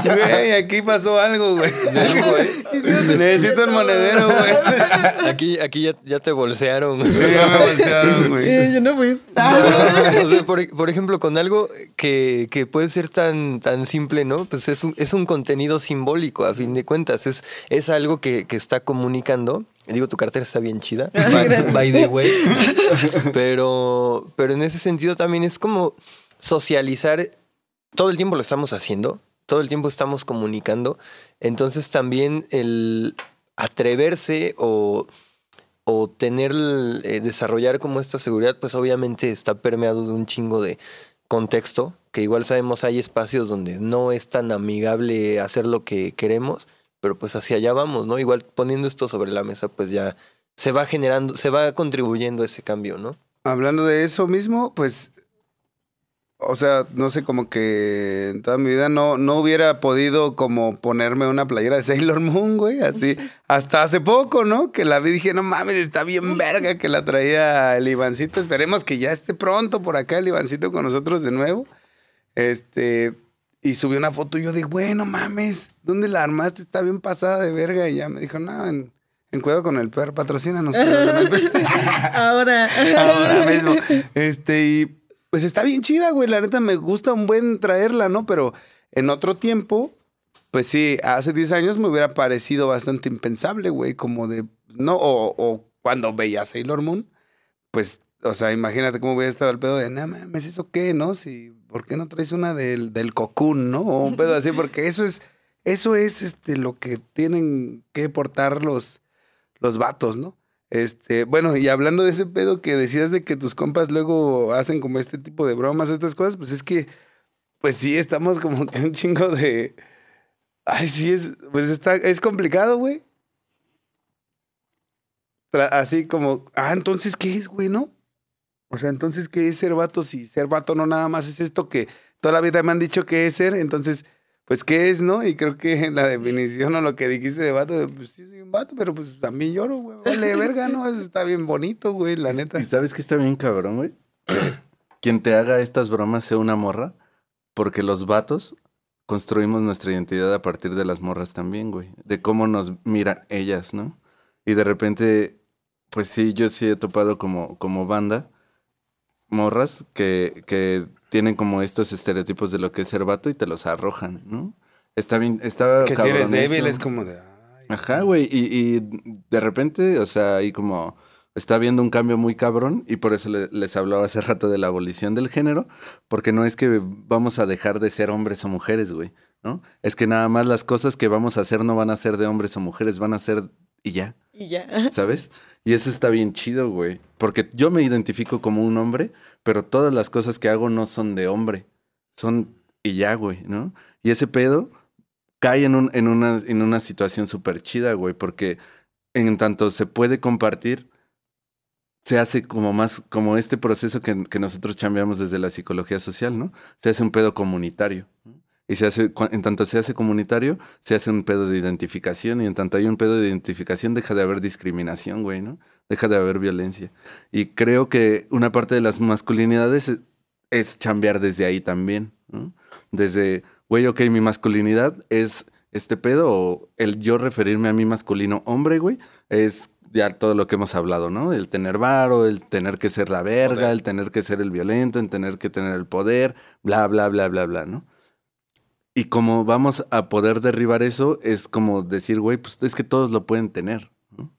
Güey, aquí pasó algo, güey. Necesito un monedero, güey. Aquí, aquí ya, ya te bolsearon. Sí, ya me bolsearon, güey. yo no fui. o sea, por, por, ejemplo, con algo que, que puede ser tan, tan simple, ¿no? Pues es un, es un contenido simbólico, a fin de cuentas. Es, es algo que, está comunicando. Digo, tu cartera está bien chida. by, the way. Pero, pero en ese sentido también es como socializar. Todo el tiempo lo estamos haciendo. Todo el tiempo estamos comunicando. Entonces también el atreverse o, o tener, eh, desarrollar como esta seguridad, pues obviamente está permeado de un chingo de contexto que igual sabemos hay espacios donde no es tan amigable hacer lo que queremos, pero pues hacia allá vamos, ¿no? Igual poniendo esto sobre la mesa, pues ya se va generando, se va contribuyendo a ese cambio, ¿no? Hablando de eso mismo, pues, o sea, no sé, como que en toda mi vida no, no hubiera podido como ponerme una playera de Sailor Moon, güey, así, hasta hace poco, ¿no? Que la vi y dije, no mames, está bien verga que la traía el Ivancito, esperemos que ya esté pronto por acá el Ivancito con nosotros de nuevo. Este, y subí una foto y yo dije, bueno, mames, ¿dónde la armaste? Está bien pasada de verga. Y ya me dijo, no, en, cuidado con el perro, patrocínanos. Ahora. Ahora mismo. Este, y pues está bien chida, güey. La neta me gusta un buen traerla, ¿no? Pero en otro tiempo, pues sí, hace 10 años me hubiera parecido bastante impensable, güey, como de, no, o, o cuando veía Sailor Moon pues, o sea, imagínate cómo hubiera estado el pedo de, no mames, ¿eso qué, no? Si, ¿por qué no traes una del, del cocún, no? O un pedo así, porque eso es, eso es este, lo que tienen que portar los, los vatos, ¿no? Este, bueno, y hablando de ese pedo que decías de que tus compas luego hacen como este tipo de bromas o estas cosas, pues es que, pues sí, estamos como que un chingo de. Ay, sí, es, pues está, es complicado, güey. Así como, ah, entonces, ¿qué es, güey, no? O sea, entonces, ¿qué es ser vato? Si ser vato no nada más es esto que toda la vida me han dicho que es ser, entonces, pues, ¿qué es, no? Y creo que en la definición o lo que dijiste de vato, pues sí, soy un vato, pero pues también lloro, güey. Vale, verga, ¿no? Eso está bien bonito, güey, la neta. ¿Y sabes que está bien cabrón, güey? Quien te haga estas bromas sea una morra, porque los vatos construimos nuestra identidad a partir de las morras también, güey. De cómo nos miran ellas, ¿no? Y de repente, pues sí, yo sí he topado como, como banda morras que, que tienen como estos estereotipos de lo que es ser vato y te los arrojan, ¿no? Está bien, está Que si eres débil es como de... ay, Ajá, güey. Y, y de repente, o sea, ahí como está habiendo un cambio muy cabrón y por eso le- les hablaba hace rato de la abolición del género, porque no es que vamos a dejar de ser hombres o mujeres, güey, ¿no? Es que nada más las cosas que vamos a hacer no van a ser de hombres o mujeres, van a ser y ya, Y ya. ¿sabes? Y eso está bien chido, güey, porque yo me identifico como un hombre, pero todas las cosas que hago no son de hombre, son y ya, güey, ¿no? Y ese pedo cae en, un, en, una, en una situación súper chida, güey, porque en tanto se puede compartir, se hace como más, como este proceso que, que nosotros chambeamos desde la psicología social, ¿no? Se hace un pedo comunitario. Y se hace, en tanto se hace comunitario, se hace un pedo de identificación. Y en tanto hay un pedo de identificación, deja de haber discriminación, güey, ¿no? Deja de haber violencia. Y creo que una parte de las masculinidades es, es chambear desde ahí también, ¿no? Desde, güey, ok, mi masculinidad es este pedo, o el yo referirme a mí masculino hombre, güey, es ya todo lo que hemos hablado, ¿no? El tener varo, el tener que ser la verga, Poder. el tener que ser el violento, el tener que tener el poder, bla, bla, bla, bla, bla, ¿no? Y como vamos a poder derribar eso, es como decir, güey, pues es que todos lo pueden tener, ¿no?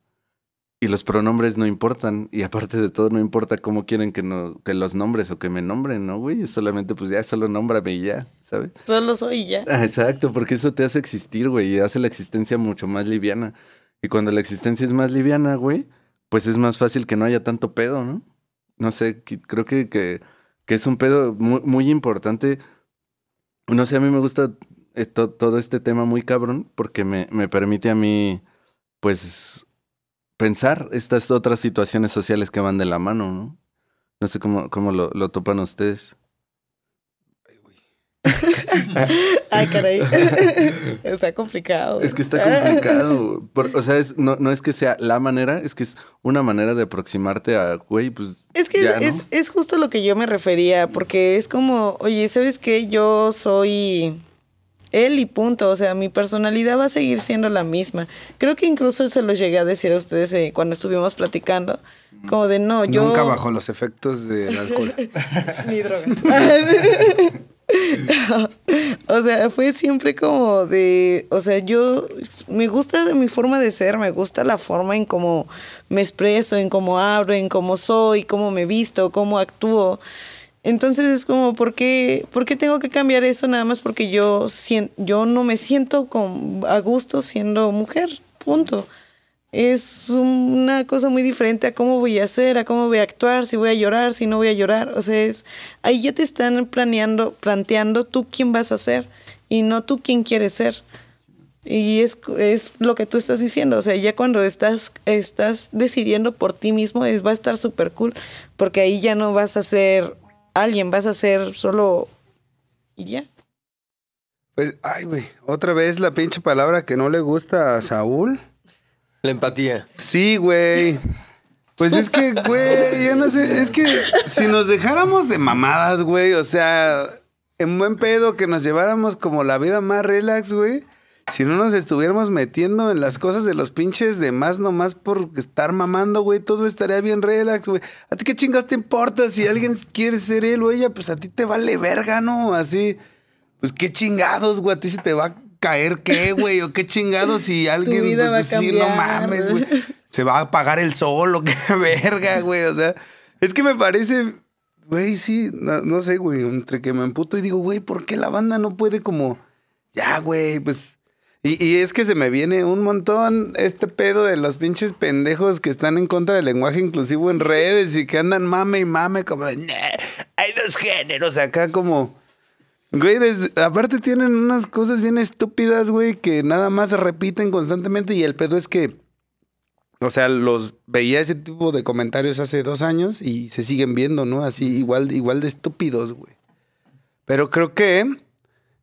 Y los pronombres no importan, y aparte de todo, no importa cómo quieren que, no, que los nombres o que me nombren, ¿no, güey? Solamente, pues ya, solo nómbrame y ya, ¿sabes? Solo soy y ya. Ah, Exacto, porque eso te hace existir, güey, y hace la existencia mucho más liviana. Y cuando la existencia es más liviana, güey, pues es más fácil que no haya tanto pedo, ¿no? No sé, creo que, que, que es un pedo muy, muy importante. No sé, a mí me gusta eh, to- todo este tema muy cabrón porque me, me permite a mí, pues, pensar estas otras situaciones sociales que van de la mano, ¿no? No sé cómo, cómo lo, lo topan ustedes. Ay, caray. está complicado. Es que está complicado. Por- o sea, es- no, no es que sea la manera, es que es una manera de aproximarte a, güey, pues. Es que ya, es, ¿no? es, es justo lo que yo me refería, porque es como, oye, ¿sabes qué? Yo soy él y punto. O sea, mi personalidad va a seguir siendo la misma. Creo que incluso se lo llegué a decir a ustedes eh, cuando estuvimos platicando. Como de no, yo. Nunca bajo los efectos del alcohol. Ni drogas. o sea, fue siempre como de, o sea, yo me gusta mi forma de ser, me gusta la forma en cómo me expreso, en cómo hablo, en cómo soy, cómo me visto, cómo actúo. Entonces es como, ¿por qué, por qué tengo que cambiar eso nada más porque yo, yo no me siento con, a gusto siendo mujer? Punto es una cosa muy diferente a cómo voy a hacer, a cómo voy a actuar, si voy a llorar, si no voy a llorar. O sea, es ahí ya te están planeando, planteando tú quién vas a ser y no tú quién quieres ser. Y es, es lo que tú estás diciendo. O sea, ya cuando estás, estás decidiendo por ti mismo, es, va a estar súper cool. Porque ahí ya no vas a ser alguien, vas a ser solo. Y ya. Pues, ay, güey, otra vez la pinche palabra que no le gusta a Saúl. La empatía. Sí, güey. Pues es que, güey, yo no sé, es que si nos dejáramos de mamadas, güey, o sea, en buen pedo que nos lleváramos como la vida más relax, güey. Si no nos estuviéramos metiendo en las cosas de los pinches demás nomás por estar mamando, güey, todo estaría bien relax, güey. ¿A ti qué chingas te importa si alguien quiere ser él o ella? Pues a ti te vale verga, ¿no? Así, pues qué chingados, güey, a ti se te va caer qué, güey, o qué chingados si alguien, vida pues, va a sí, no mames, güey se va a apagar el sol o qué verga, güey. O sea, Es que me parece, güey, sí, no, no sé, güey, entre que me emputo y digo, güey, ¿por qué la banda no puede como, ya, güey, pues... Y, y es que se me viene un montón este pedo de los pinches pendejos que están en contra del lenguaje inclusivo en redes y que andan mame y mame como, de, "Nah, hay dos géneros acá como... Güey, aparte tienen unas cosas bien estúpidas, güey, que nada más se repiten constantemente y el pedo es que, o sea, los veía ese tipo de comentarios hace dos años y se siguen viendo, ¿no? Así igual, igual de estúpidos, güey. Pero creo que,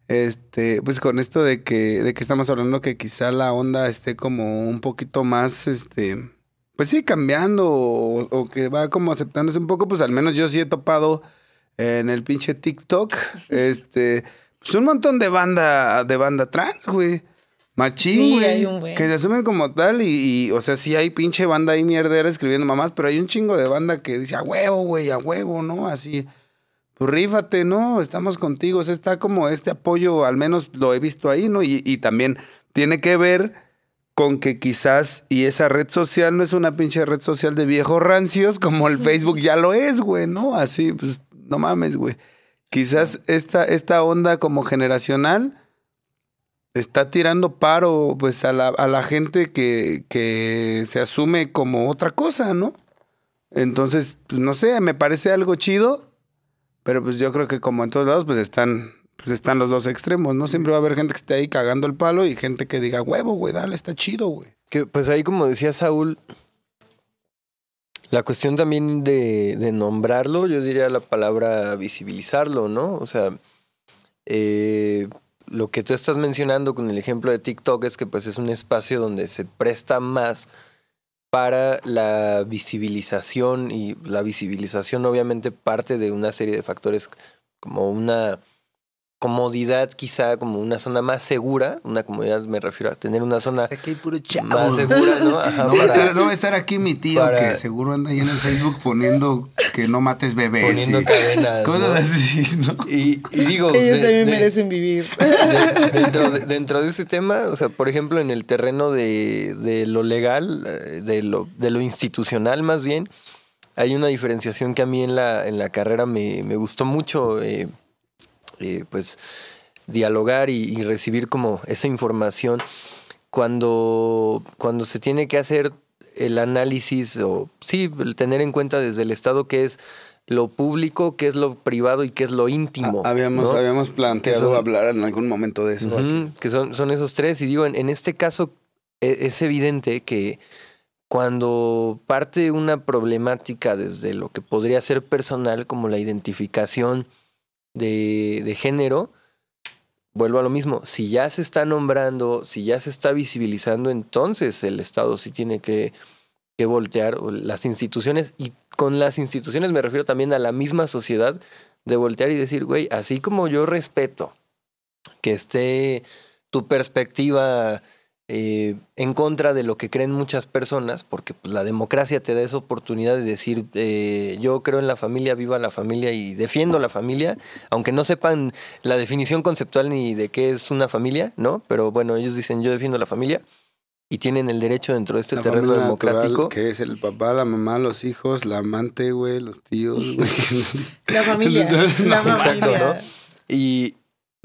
este, pues con esto de que, de que estamos hablando que quizá la onda esté como un poquito más, este, pues sí, cambiando o que va como aceptándose un poco, pues al menos yo sí he topado en el pinche TikTok, este, pues un montón de banda, de banda trans, güey. Machín, Sí, güey. Que se asumen como tal y, y, o sea, sí hay pinche banda ahí mierdera escribiendo mamás, pero hay un chingo de banda que dice a huevo, güey, a huevo, ¿no? Así, pues rífate, ¿no? Estamos contigo. O sea, está como este apoyo, al menos lo he visto ahí, ¿no? Y, y también tiene que ver con que quizás, y esa red social no es una pinche red social de viejos rancios como el Facebook ya lo es, güey, ¿no? Así, pues, no mames, güey. Quizás esta, esta onda como generacional está tirando paro, pues, a la, a la gente que, que se asume como otra cosa, ¿no? Entonces, pues, no sé, me parece algo chido, pero pues yo creo que como en todos lados, pues están, pues están los dos extremos, ¿no? Siempre va a haber gente que esté ahí cagando el palo y gente que diga, huevo, güey, dale, está chido, güey. Que pues ahí, como decía Saúl, la cuestión también de, de nombrarlo, yo diría la palabra visibilizarlo, ¿no? O sea, eh, lo que tú estás mencionando con el ejemplo de TikTok es que pues es un espacio donde se presta más para la visibilización y la visibilización obviamente parte de una serie de factores como una comodidad quizá, como una zona más segura, una comodidad me refiero a tener una zona puro más segura, ¿no? Ajá, No va, a para- estar, no va a estar aquí mi tío para- que seguro anda ahí en el Facebook poniendo que no mates bebés. Poniendo y cadenas, Cosas ¿no? así, ¿no? Y, y digo, Ellos de- también de- merecen vivir. de- dentro, de, dentro de ese tema, o sea, por ejemplo, en el terreno de, de lo legal, eh, de lo, de lo institucional más bien, hay una diferenciación que a mí en la, en la carrera me, me gustó mucho, eh, eh, pues, dialogar y, y recibir como esa información cuando, cuando se tiene que hacer el análisis o sí, tener en cuenta desde el Estado qué es lo público, qué es lo privado y qué es lo íntimo. Ah, habíamos, ¿no? habíamos Que planteado son- hablar en algún momento de eso. aquí. Que son, son esos tres. Y digo, en, en este caso e- es evidente que cuando parte una problemática desde lo que podría ser personal, como la identificación de, de género, vuelvo a lo mismo, si ya se está nombrando, si ya se está visibilizando, entonces el Estado sí tiene que, que voltear, las instituciones, y con las instituciones me refiero también a la misma sociedad, de voltear y decir, güey, así como yo respeto que esté tu perspectiva eh, en contra de lo que creen muchas personas, porque pues, la democracia te da esa oportunidad de decir, eh, yo creo en la familia, viva la familia y defiendo la familia, aunque no sepan la definición conceptual ni de qué es una familia, ¿no? Pero bueno, ellos dicen, yo defiendo la familia y tienen el derecho dentro de este La terreno democrático. que es el papá, la mamá, los hijos, la amante, güey, los tíos, güey. La familia. la Exacto, familia. ¿no? Y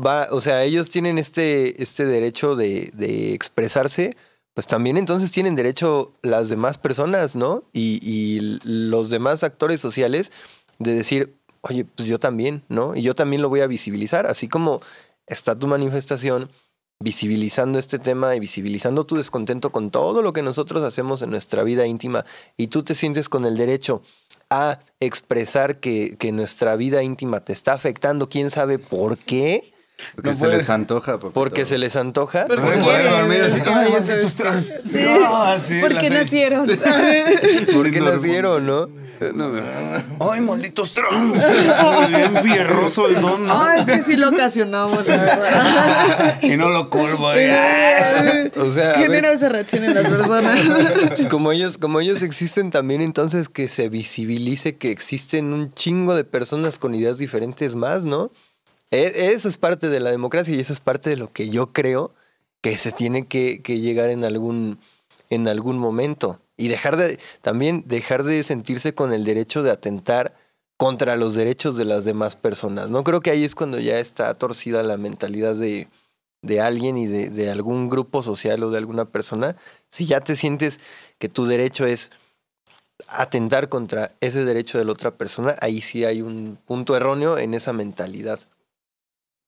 va, o sea, ellos tienen este, este derecho de, de expresarse, pues también entonces tienen derecho las demás personas, ¿no? Y, y los demás actores sociales de decir, oye, pues yo también, ¿no? Y yo también lo voy a visibilizar, así como está tu manifestación visibilizando este tema y visibilizando tu descontento con todo lo que nosotros hacemos en nuestra vida íntima y tú te sientes con el derecho a expresar que, que nuestra vida íntima te está afectando, quién sabe por qué, Porque No se puede. les antoja. papito. porque se les antoja. Porque No quieren. dormir así, Ay, sabes. trans. Sí. No, así, ¿Por la qué serie. nacieron? ¿Por qué Sí, no, nacieron, no? No, no. Ay, malditos trans. Bien fierroso el don, ¿no? Ah, es que sí lo ocasionamos, la verdad. Y no lo eh. O sea, Genera esa reacción en las personas. pues como ellos, como ellos existen también, entonces que se visibilice que existen un chingo de personas con ideas diferentes más, ¿no? E- Eso es parte de la democracia y eso es parte de lo que yo creo que se tiene que, que llegar en algún, en algún momento. Y dejar de, también dejar de sentirse con el derecho de atentar contra los derechos de las demás personas. No creo que ahí es cuando ya está torcida la mentalidad de, de alguien y de, de algún grupo social o de alguna persona. Si ya te sientes que tu derecho es atentar contra ese derecho de la otra persona, ahí sí hay un punto erróneo en esa mentalidad.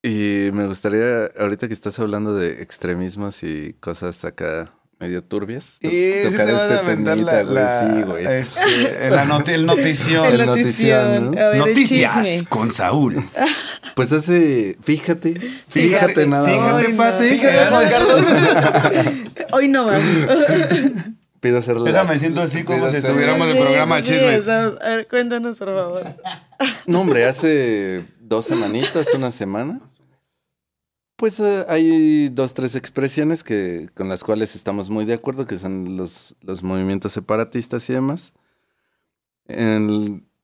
Y me gustaría, ahorita que estás hablando de extremismos y cosas acá medio turbias, Y tocar te vas a este aventar la, güey, la- sí, güey. este, la el notición. El notición, notición. ¿no? A ver, el Noticias con Saúl. Pues hace, fíjate, fíjate, Fíjate, nada Fíjate, más. no. Pati. Fíjate, Juan Carlos. Hoy no más. Pido hacer la- Déjame siento así como si estuviéramos de programa sí, chismes. A ver, cuéntanos, por favor. No, hombre, hace dos semanitas, una semana. Pues eh, hay dos, tres expresiones que, con las cuales estamos muy de acuerdo, que son los, los movimientos separatistas y demás.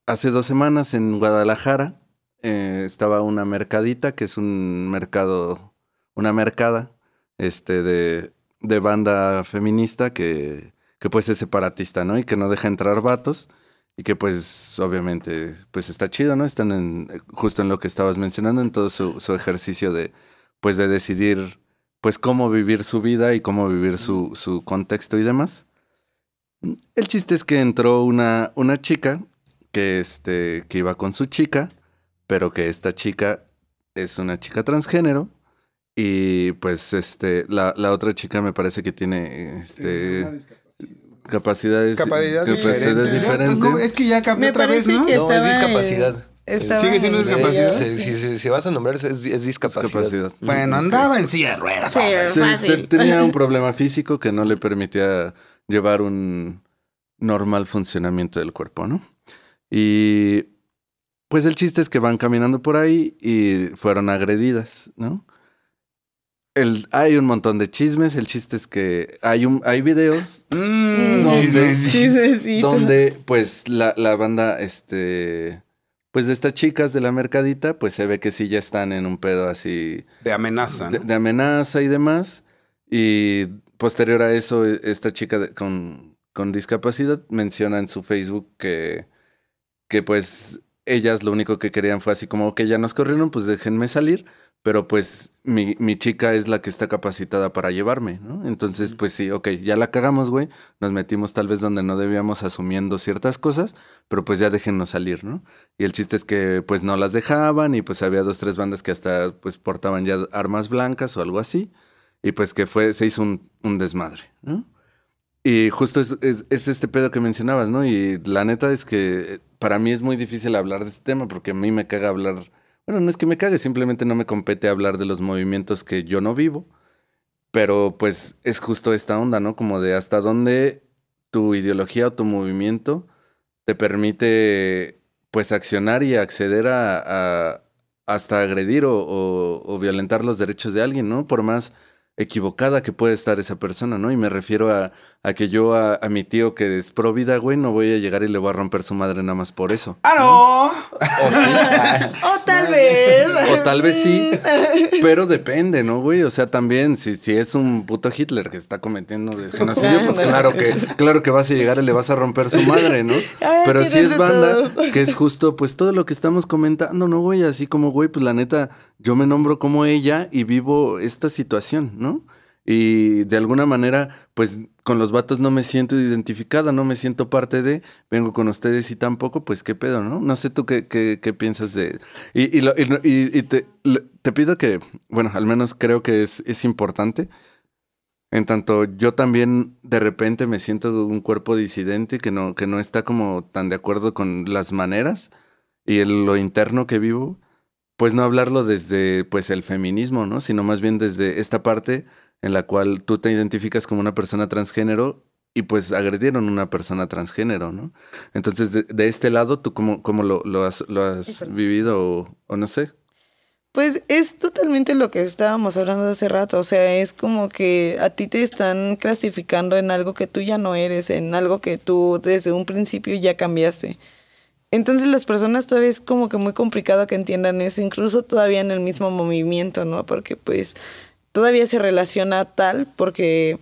Hace dos semanas en Guadalajara eh, estaba una mercadita, que es un mercado, una mercada este, de, de banda feminista que, que pues es separatista, ¿no? Y que no deja entrar vatos. Y que pues obviamente pues está chido, ¿no? Están en, justo en lo que estabas mencionando, en todo su, su ejercicio de pues de decidir pues cómo vivir su vida y cómo vivir su, su contexto y demás. El chiste es que entró una, una chica que, este, que iba con su chica, pero que esta chica es una chica transgénero y pues este la, la otra chica me parece que tiene este capacidades, Capacidad capacidades diferente. diferentes. ¿Cómo? Es que ya cambió Me otra vez, ¿no? que No, estaba es discapacidad. Estaba Sigue siendo en- discapacidad. Si, si, si- si vas a nombrar, es, es discapacidad. Discapacidad. Bueno, andaba en silla de ruedas. Sí, Sí, fácil. te- tenía un problema físico que no le permitía llevar un normal funcionamiento del cuerpo, ¿no? Y pues el chiste es que van caminando por ahí y fueron agredidas, ¿no? El, hay un montón de chismes, el chiste es que hay, un, hay videos Mm. Chismecito. donde pues la, la banda, este, pues de estas chicas de la mercadita, pues se ve que sí ya están en un pedo así De amenaza, de, ¿no? de amenaza y demás. Y posterior a eso, e- esta chica de- con, con discapacidad menciona en su Facebook que, que pues ellas lo único que querían fue así como que ya nos corrieron, pues déjenme salir, pero pues mi, mi chica es la que está capacitada para llevarme, ¿no? Entonces, pues sí, ok, ya la cagamos, güey, nos metimos tal vez donde no debíamos asumiendo ciertas cosas, pero pues ya déjennos salir, ¿no? Y el chiste es que pues no las dejaban y pues había dos, tres bandas que hasta pues portaban ya armas blancas o algo así. Y pues que fue, se hizo un, un desmadre, ¿no? Y justo es, es- es este pedo que mencionabas, ¿no? Y la neta es que para mí es muy difícil hablar de este tema porque a mí me caga hablar. Bueno, no es que me cague, simplemente no me compete hablar de los movimientos que yo no vivo. Pero pues es justo esta onda, ¿no? Como de hasta dónde tu ideología o tu movimiento te permite pues accionar y acceder a, hasta agredir o violentar los derechos de alguien, ¿no? Por más equivocada que puede estar esa persona, ¿no? Y me refiero a, a que yo a, a mi tío que es pro vida, güey, no voy a llegar y le voy a romper su madre nada más por eso. ¡Ah, no! O sí. O tal vez. O tal vez sí, pero depende, ¿no, güey? O sea, también, si, si es un puto Hitler que está cometiendo de genocidio, pues claro que, claro que vas a llegar y le vas a romper su madre, ¿no? Pero si es banda, que es justo, pues todo lo que estamos comentando, ¿no, güey? Así como, güey, pues la neta, yo me nombro como ella y vivo esta situación, ¿no? Y de alguna manera, pues con los vatos no me siento identificada, no me siento parte de, vengo con ustedes y tampoco, pues qué pedo, ¿no? No sé tú qué, qué, piensas de... Y, y, lo- y, y- te, te pido que, bueno, al menos creo que es, es importante. En tanto, yo también de repente me siento un cuerpo disidente que no, que no está como tan de acuerdo con las maneras y el- lo interno que vivo, pues no hablarlo desde pues el feminismo, ¿no? Sino más bien desde esta parte en la cual tú te identificas como una persona transgénero y pues agredieron a una persona transgénero, ¿no? Entonces, de, de este lado, ¿tú cómo, cómo lo, lo has, lo has vivido o, o no sé? Pues es totalmente lo que estábamos hablando hace rato, o sea, es como que a ti te están clasificando en algo que tú ya no eres, en algo que tú desde un principio ya cambiaste. Entonces las personas todavía es como que muy complicado que entiendan eso, incluso todavía en el mismo movimiento, ¿no? Porque pues todavía se relaciona tal porque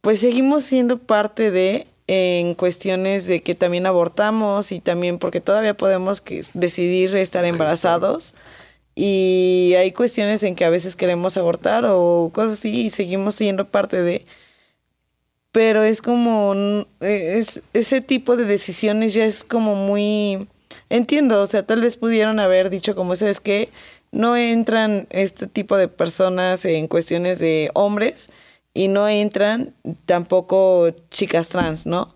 pues seguimos siendo parte de en cuestiones de que también abortamos y también porque todavía podemos que, decidir estar embarazados y hay cuestiones en que a veces queremos abortar o cosas así y seguimos siendo parte de pero es como es, ese tipo de decisiones ya es como muy entiendo, o sea, tal vez pudieron haber dicho como sabes que no entran este tipo de personas en cuestiones de hombres y no entran tampoco chicas trans, ¿no?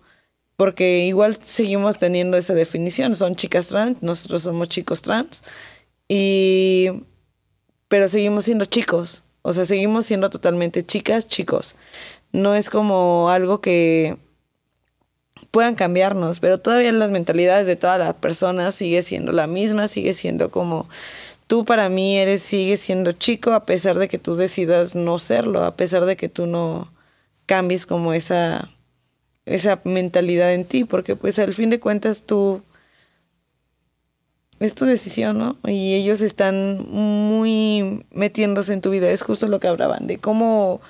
Porque igual seguimos teniendo esa definición, son chicas trans, nosotros somos chicos trans y pero seguimos siendo chicos, o sea, seguimos siendo totalmente chicas, chicos. No es como algo que puedan cambiarnos, pero todavía las mentalidades de todas las personas sigue siendo la misma, sigue siendo como tú para mí eres, sigues siendo chico a pesar de que tú decidas no serlo, a pesar de que tú no cambies como esa, esa mentalidad en ti, porque pues al fin de cuentas tú es tu decisión, ¿no? Y ellos están muy metiéndose en tu vida. Es justo lo que hablaban, de cómo,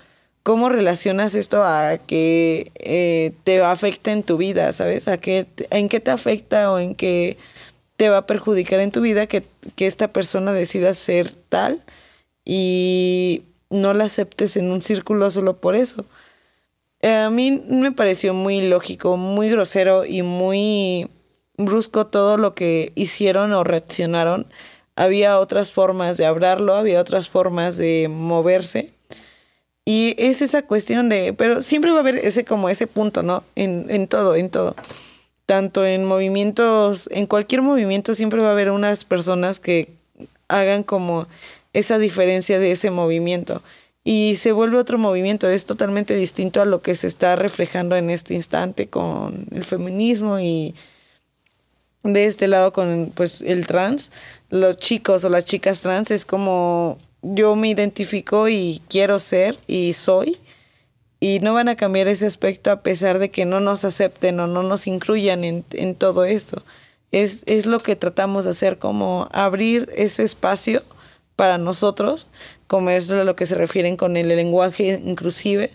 cómo relacionas esto a que eh, te afecta en tu vida, ¿sabes? A qué, en qué te afecta o en qué te va a perjudicar en tu vida que, esta persona decida ser tal y no la aceptes en un círculo solo por eso. Eh, a mí me pareció muy lógico, muy grosero y muy brusco todo lo que hicieron o reaccionaron. Había otras formas de hablarlo, había otras formas de moverse. Y es esa cuestión de, pero siempre va a haber ese como ese punto, ¿no? En, en todo, en todo tanto en movimientos, en cualquier movimiento siempre va a haber unas personas que hagan como esa diferencia de ese movimiento. Y se vuelve otro movimiento, es totalmente distinto a lo que se está reflejando en este instante con el feminismo y de este lado con pues el trans, los chicos o las chicas trans es como yo me identifico y quiero ser y soy y no van a cambiar ese aspecto a pesar de que no nos acepten o no nos incluyan en, en todo esto. Es, es, lo que tratamos de hacer, como abrir ese espacio para nosotros, como es lo que se refieren con el lenguaje inclusive.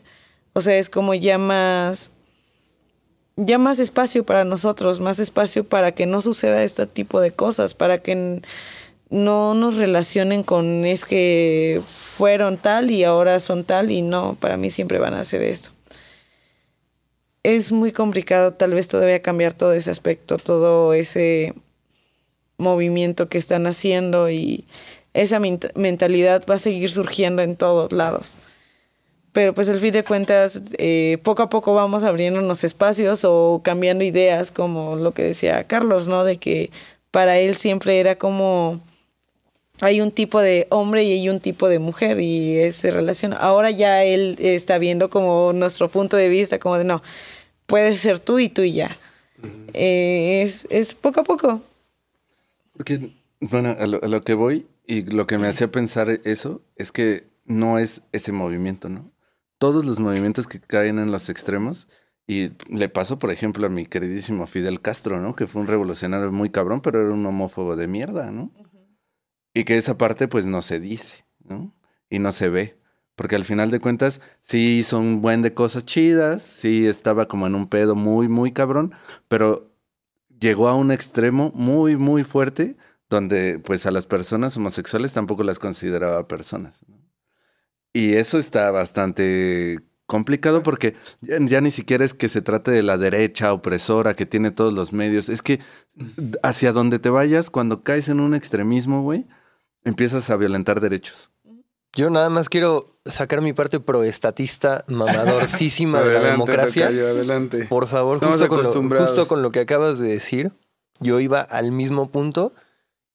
O sea, es como ya más, ya más espacio para nosotros, más espacio para que no suceda este tipo de cosas, para que no nos relacionen con es que fueron tal y ahora son tal y no, para mí siempre van a hacer esto. Es muy complicado tal vez todavía cambiar todo ese aspecto, todo ese movimiento que están haciendo y esa mentalidad va a seguir surgiendo en todos lados. Pero pues al fin de cuentas, eh, poco a poco vamos abriendo unos espacios o cambiando ideas, como lo que decía Carlos, ¿no? De que para él siempre era como hay un tipo de hombre y hay un tipo de mujer y se relaciona. Ahora ya él está viendo como nuestro punto de vista, como de no, puedes ser tú y tú y ya. Eh, es, es, poco a poco. Porque, bueno, a lo, que voy y lo que me hacía pensar eso es que no es ese movimiento, ¿no? Todos los movimientos que caen en los extremos, y le pasó, por ejemplo, a mi queridísimo Fidel Castro, ¿no? Que fue un revolucionario muy cabrón, pero era un homófobo de mierda, ¿no? Y que esa parte pues no se dice, ¿no? Y no se ve. Porque al final de cuentas sí hizo un buen de cosas chidas, sí estaba como en un pedo muy, muy cabrón, pero llegó a un extremo muy, muy fuerte donde pues a las personas homosexuales tampoco las consideraba personas. Y eso está bastante complicado porque ya, ya, ni siquiera es que se trate de la derecha opresora que tiene todos los medios, es que hacia donde te vayas, cuando caes en un extremismo, güey, empiezas a violentar derechos. Yo nada más quiero sacar mi parte proestatista mamadorcísima de la democracia. adelante. Por favor, justo con, lo, justo con, lo, que acabas de decir, yo iba al mismo punto.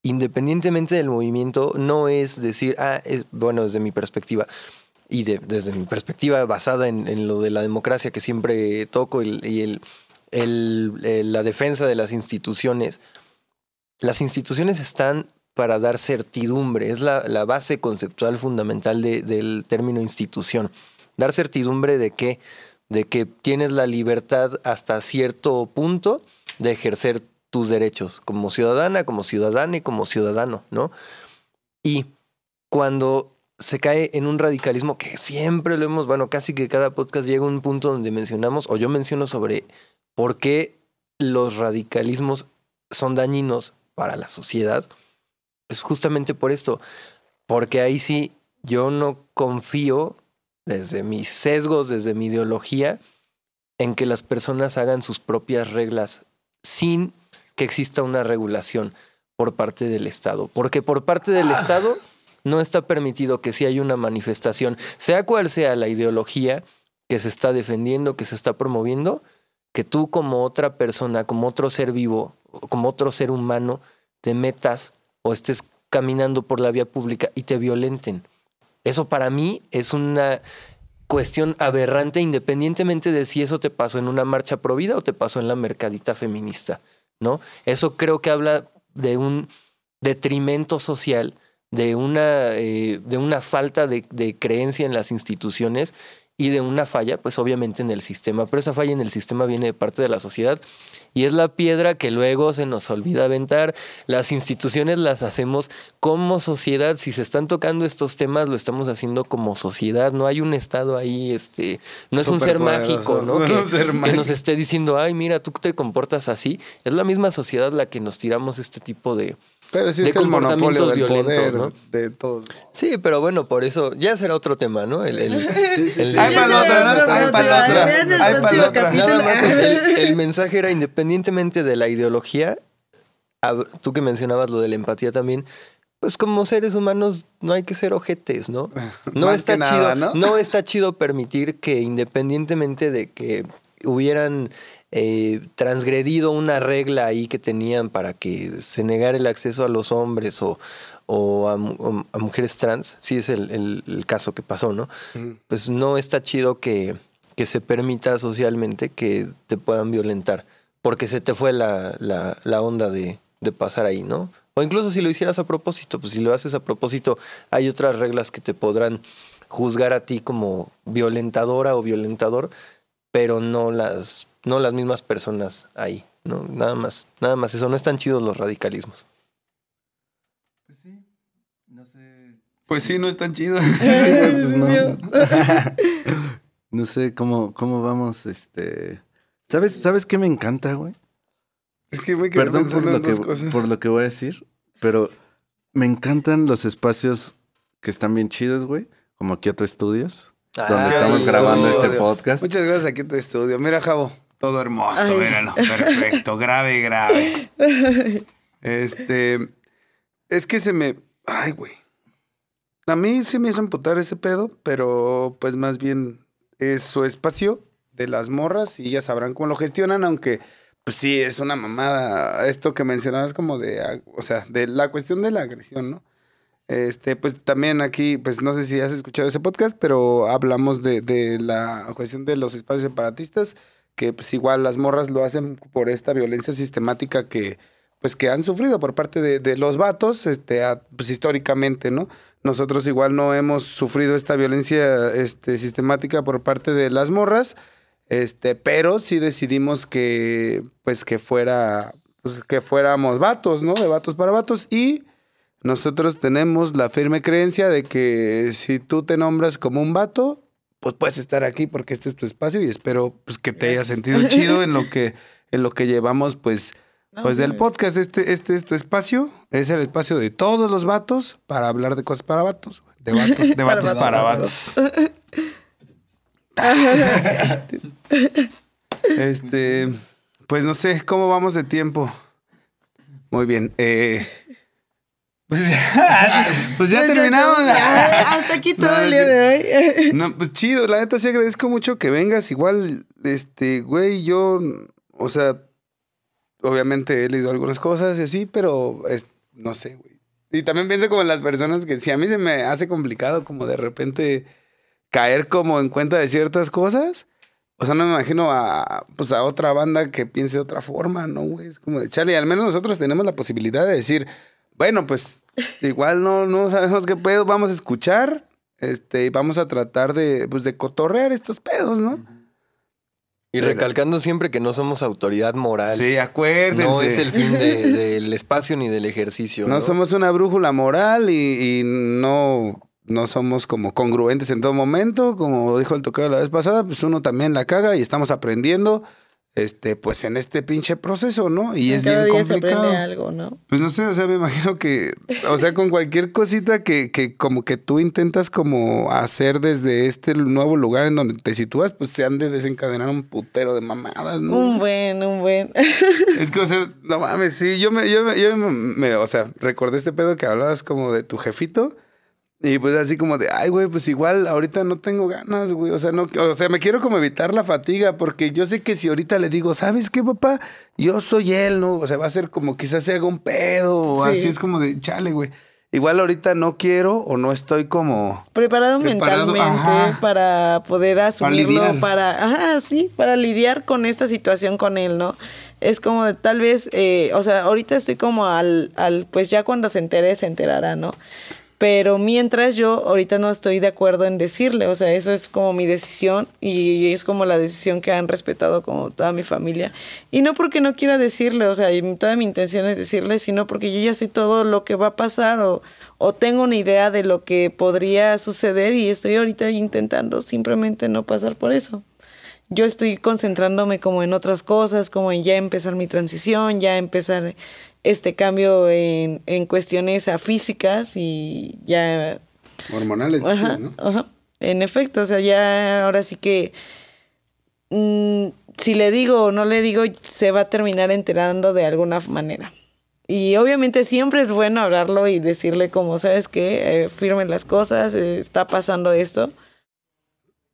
Independientemente del movimiento, no es decir, ah, es bueno, desde mi perspectiva, y desde mi perspectiva basada en, lo de la democracia que siempre toco y el, el, la defensa de las instituciones, las instituciones están para dar certidumbre. Es la, base conceptual fundamental del término institución. Dar certidumbre de que, de que tienes la libertad hasta cierto punto de ejercer tus derechos como ciudadana, como ciudadana y como ciudadano, ¿no? Y cuando se cae en un radicalismo que siempre lo hemos, bueno, casi que cada podcast llega a un punto donde mencionamos, o yo menciono sobre por qué los radicalismos son dañinos para la sociedad. Es justamente por esto, porque ahí sí yo no confío desde mis sesgos, desde mi ideología, en que las personas hagan sus propias reglas sin que exista una regulación por parte del Estado. Porque por parte del Estado no está permitido que si hay una manifestación, sea cual sea la ideología que se está defendiendo, que se está promoviendo, que tú como otra persona, como otro ser vivo, como otro ser humano, te metas o estés caminando por la vía pública y te violenten. Eso para mí es una cuestión aberrante independientemente de si eso te pasó en una marcha pro vida o te pasó en la mercadita feminista, ¿no? Eso creo que habla de un detrimento social, de una, eh, de una falta de creencia en las instituciones y de una falla, pues obviamente en el sistema, pero esa falla en el sistema viene de parte de la sociedad y es la piedra que luego se nos olvida aventar. Las instituciones las hacemos como sociedad, si se están tocando estos temas lo estamos haciendo como sociedad, no hay un estado ahí, este, no es un ser mágico, ¿no? Que, Un ser que mágico. nos esté diciendo, ay, mira, tú te comportas así, es la misma sociedad la que nos tiramos este tipo de, Pero sí de está el monopolio del violentos, poder ¿no? de todos. Sí, pero bueno, por eso ya será otro tema, ¿no? El, el- el- ¿no? Hay para el mensaje era independientemente de la ideología, tú que mencionabas lo de la empatía también, pues como seres humanos no hay que ser ojetes, ¿no? No Más está que chido, nada, ¿no? ¿no? está chido permitir que independientemente de que hubieran eh, transgredido una regla ahí que tenían para que se negara el acceso a los hombres o, o a, mu- o a mujeres trans, sí es el, el- el caso que pasó, ¿no? Pues no está chido que, que se permita socialmente que te puedan violentar, porque se te fue la, la- la onda de, de pasar ahí, ¿no? O incluso si lo hicieras a propósito, pues si lo haces a propósito, hay otras reglas que te podrán juzgar a ti como violentadora o violentador, pero no las, no las mismas personas ahí, ¿no? Nada más, nada más eso, no están chidos los radicalismos. Pues sí, no sé. Pues sí, no es tan chido. Pues no. No sé cómo, cómo vamos, este. ¿Sabes, ¿Sabes qué me encanta, güey? Es que me Perdón por lo, que, cosas. por lo que voy a decir, pero me encantan los espacios que están bien chidos, güey. Como Kyoto Studios, donde Ah, estamos el grabando este podcast. Muchas gracias aquí en tu estudio. Mira, Javo, todo hermoso, míralo. Perfecto, grave, grave. Este, es que se me, ay, güey. A mí se me hizo emputar ese pedo, pero pues más bien es su espacio de las morras y ellas sabrán cómo lo gestionan, aunque pues sí, es una mamada esto que mencionabas como de, ah, o sea, de la cuestión de la agresión, ¿no? Este, pues también aquí, pues no sé si has escuchado ese podcast, pero hablamos de, de la cuestión de los espacios separatistas, que pues igual las morras lo hacen por esta violencia sistemática que, pues que han sufrido por parte de, de los vatos, este, pues históricamente, ¿no? Nosotros igual no hemos sufrido esta violencia este, sistemática por parte de las morras, este, pero sí decidimos que, pues que fuera, pues que fuéramos vatos, ¿no? De vatos para vatos y nosotros tenemos la firme creencia de que si tú te nombras como un vato, pues puedes estar aquí porque este es tu espacio y espero pues que te hayas sentido chido en lo que en lo que llevamos pues No, pues del podcast este este es tu espacio, es el espacio de todos los vatos para hablar de cosas para vatos, de vatos, de Para vatos para vatos. vatos. Este, pues no sé, ¿cómo vamos de tiempo? Muy bien. Eh, pues ya, pues ya Pues terminamos. ya, hasta aquí todo No, el día de hoy. No, pues chido, la neta sí agradezco mucho que vengas. Igual, este, güey, yo, o sea, obviamente he leído algunas cosas y así, pero es, no sé, güey. Y también pienso como en las personas que si a mí se me hace complicado como de repente caer como en cuenta de ciertas cosas. O sea, no me imagino a, pues a otra banda que piense de otra forma, ¿no, güey? Es como de Charlie, al menos nosotros tenemos la posibilidad de decir, bueno, pues igual no, no sabemos qué pedo, vamos a escuchar, este, y vamos a tratar de, pues, de cotorrear estos pedos, ¿no? Y recalcando siempre que no somos autoridad moral. Sí, acuérdense. No es el fin de- del espacio ni del ejercicio. No, No, somos una brújula moral y, y no, no somos como congruentes en todo momento, como dijo el tocado la vez pasada, pues uno también la caga y estamos aprendiendo este, pues en este pinche proceso, ¿no? Y es Cada bien día se complicado. aprende algo, ¿no? Pues no sé, o sea, me imagino que, o sea, con cualquier cosita que, que como que tú intentas como hacer desde este nuevo lugar en donde te sitúas, pues se han de desencadenar un putero de mamadas, ¿no? Un buen, un buen. Es que, o sea, no mames, sí, yo me, yo me, yo me, me- o sea, recordé este pedo que hablabas como de tu jefito. Y pues así como de, ay, güey, pues igual ahorita no tengo ganas, güey. O sea, no, o sea, me quiero como evitar la fatiga, porque yo sé que si ahorita le digo, ¿sabes qué, papá? Yo soy él, ¿no? O sea, va a ser como quizás se haga un pedo, o Sí. así es como de, chale, güey. Igual ahorita no quiero o no estoy como. Preparado, Preparado, mentalmente ajá. para poder asumirlo, para, ajá, sí, para lidiar con esta situación con él, ¿no? Es como de tal vez, eh, o sea, ahorita estoy como al, al, pues ya cuando se entere, se enterará, ¿no? Pero mientras yo ahorita no estoy de acuerdo en decirle, o sea, eso es como mi decisión y es como la decisión que han respetado como toda mi familia. Y no porque no quiera decirle, o sea, toda mi intención es decirle, sino porque yo ya sé todo lo que va a pasar o, o tengo una idea de lo que podría suceder y estoy ahorita intentando simplemente no pasar por eso. Yo estoy concentrándome como en otras cosas, como en ya empezar mi transición, ya empezar este cambio en, en cuestiones a físicas y ya Hormonales, Ajá, sí, ¿no? ajá. En efecto, o sea, ya ahora sí que mm, si le digo o no le digo, se va a terminar enterando de alguna manera. Y obviamente siempre es bueno hablarlo y decirle como, ¿sabes qué? Eh, firmen las cosas, eh, está pasando esto.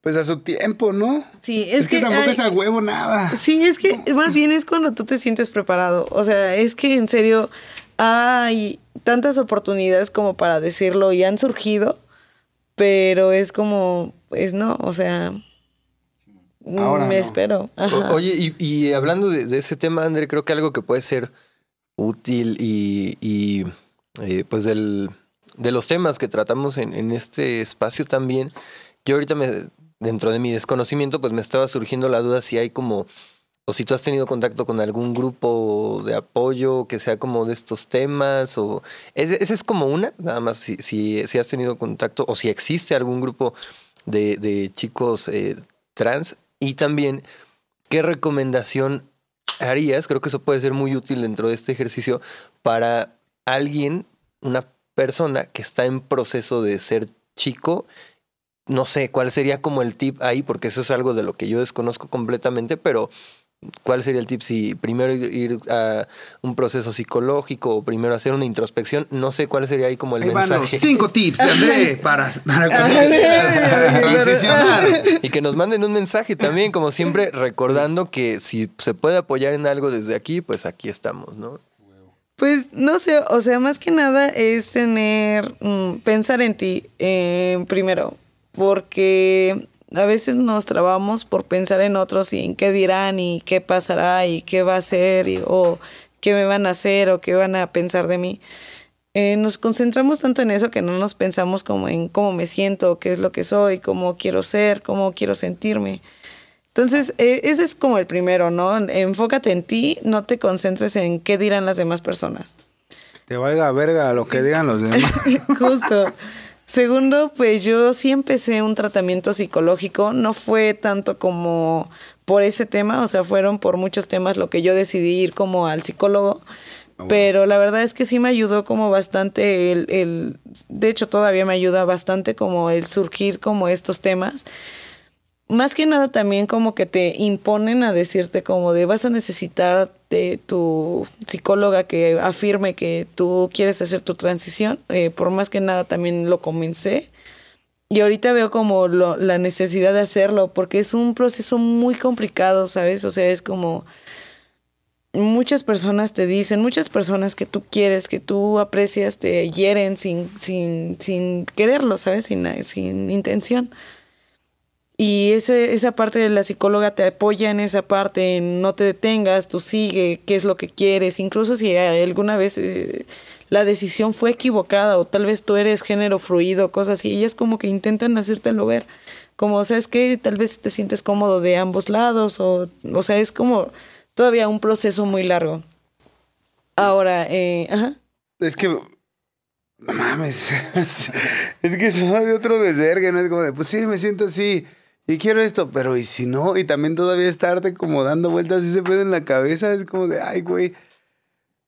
Pues a su tiempo, ¿no? Sí, es, Es, que, tampoco ay, es a huevo nada. Sí, es que más bien es cuando tú te sientes preparado. O sea, es que en serio hay tantas oportunidades como para decirlo y han surgido, pero es como, pues no, o sea, mm, Ahora me no. espero. Ajá. Oye, y, y hablando de, de ese tema, André, creo que algo que puede ser útil y, y, eh, pues del, de los temas que tratamos en, en este espacio también, yo ahorita me, dentro de mi desconocimiento, pues me estaba surgiendo la duda si hay como, o si tú has tenido contacto con algún grupo de apoyo que sea como de estos temas, o ese es como una, nada más si, si, si has tenido contacto, o si existe algún grupo de, de chicos eh, trans, y también ¿qué recomendación harías? Creo que eso puede ser muy útil dentro de este ejercicio para alguien, una persona que está en proceso de ser chico. No sé cuál sería como el tip ahí, porque eso es algo de lo que yo desconozco completamente, pero ¿cuál sería el tip si primero ir- a un proceso psicológico o primero hacer una introspección? No sé cuál sería ahí como el Ahí van los mensaje. cinco tips de André para, para transicionar. Y que nos manden un mensaje también, como siempre, recordando que si se puede apoyar en algo desde aquí, pues aquí estamos, ¿no? Pues no sé, o sea, más que nada es tener, mm, pensar en ti eh, primero, porque a veces nos trabamos por pensar en otros y en qué dirán y qué pasará y qué va a ser y, o qué me van a hacer o qué van a pensar de mí. Eh, nos concentramos tanto en eso que no nos pensamos como en cómo me siento, qué es lo que soy, cómo quiero ser, cómo quiero sentirme. Entonces, eh, ese es como el primero, ¿no? Enfócate en ti, no te concentres en qué dirán las demás personas. Te valga verga lo que digan los demás. Justo. Segundo, pues yo sí empecé un tratamiento psicológico, no fue tanto como por ese tema, o sea, fueron por muchos temas lo que yo decidí ir como al psicólogo, pero la verdad es que sí me ayudó como bastante el, el, de hecho todavía me ayuda bastante como el surgir como estos temas. Más que nada también como que te imponen a decirte como de vas a necesitar de tu psicóloga que afirme que tú quieres hacer tu transición. Eh, por más que nada también lo comencé. Y ahorita veo como lo- la necesidad de hacerlo porque es un proceso muy complicado, ¿sabes? O sea, es como muchas personas te dicen, muchas personas que tú quieres, que tú aprecias, te hieren sin, sin, sin quererlo, ¿sabes? Sin, sin intención. Y ese, esa parte de la psicóloga te apoya en esa parte, no te detengas, tú sigue, qué es lo que quieres, incluso si alguna vez eh, la decisión fue equivocada o tal vez tú eres género fluido, cosas así, ellas como que intentan hacértelo ver, como, ¿sabes qué? Tal vez te sientes cómodo de ambos lados o, o sea, es como todavía un proceso muy largo. Ahora, eh, ajá. Es que mames. es que soy otro verga, ¿no? Es como de, pues sí, me siento así. Y quiero esto, pero ¿y si no? Y también todavía estarte como dando vueltas y se pedo en la cabeza. Es como de, ay, güey.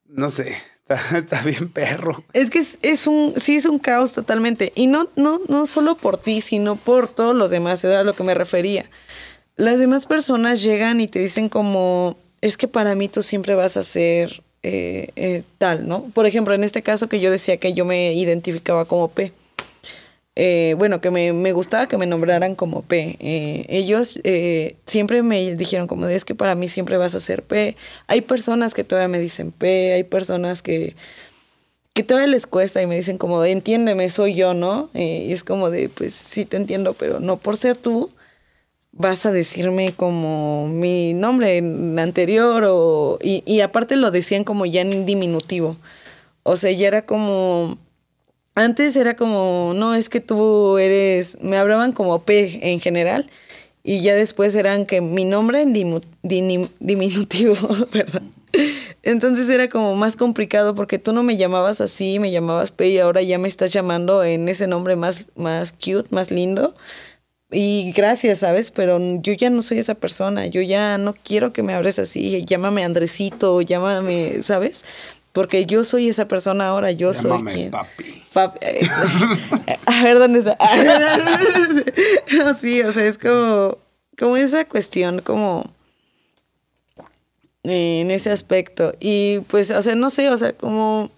No sé. Está, bien perro. Es que es, es un, sí es un caos totalmente. Y no, no, no solo por ti, sino por todos los demás, era a lo que me refería. Las demás personas llegan y te dicen como, es que para mí tú siempre vas a ser eh, eh, tal, ¿no? Por ejemplo, en este caso que yo decía que yo me identificaba como P. Eh, bueno, que me, gustaba que me nombraran como P. Eh, ellos eh, siempre me dijeron como, es que para mí siempre vas a ser P. Hay personas que todavía me dicen P, hay personas que, que todavía les cuesta y me dicen como, entiéndeme, soy yo, ¿no? y es como de, pues sí te entiendo, pero no por ser tú vas a decirme como mi nombre anterior o, y, y aparte lo decían como ya en diminutivo. O sea, ya era como antes era como, no, es que tú eres, me hablaban como P en general y ya después eran que mi nombre en diminutivo, perdón. Entonces era como más complicado porque tú no me llamabas así, me llamabas P y ahora ya me estás llamando en ese nombre más, más cute, más lindo. Y gracias, ¿sabes? Pero yo ya no soy esa persona, yo ya no quiero que me hables así, llámame Andresito, llámame, ¿sabes? Porque yo soy esa persona ahora, yo soy quien. papi. papi. Eh, a ver dónde está. no, sí, o sea, es como, como esa cuestión, como en ese aspecto. Y pues, o sea, no sé, o sea, como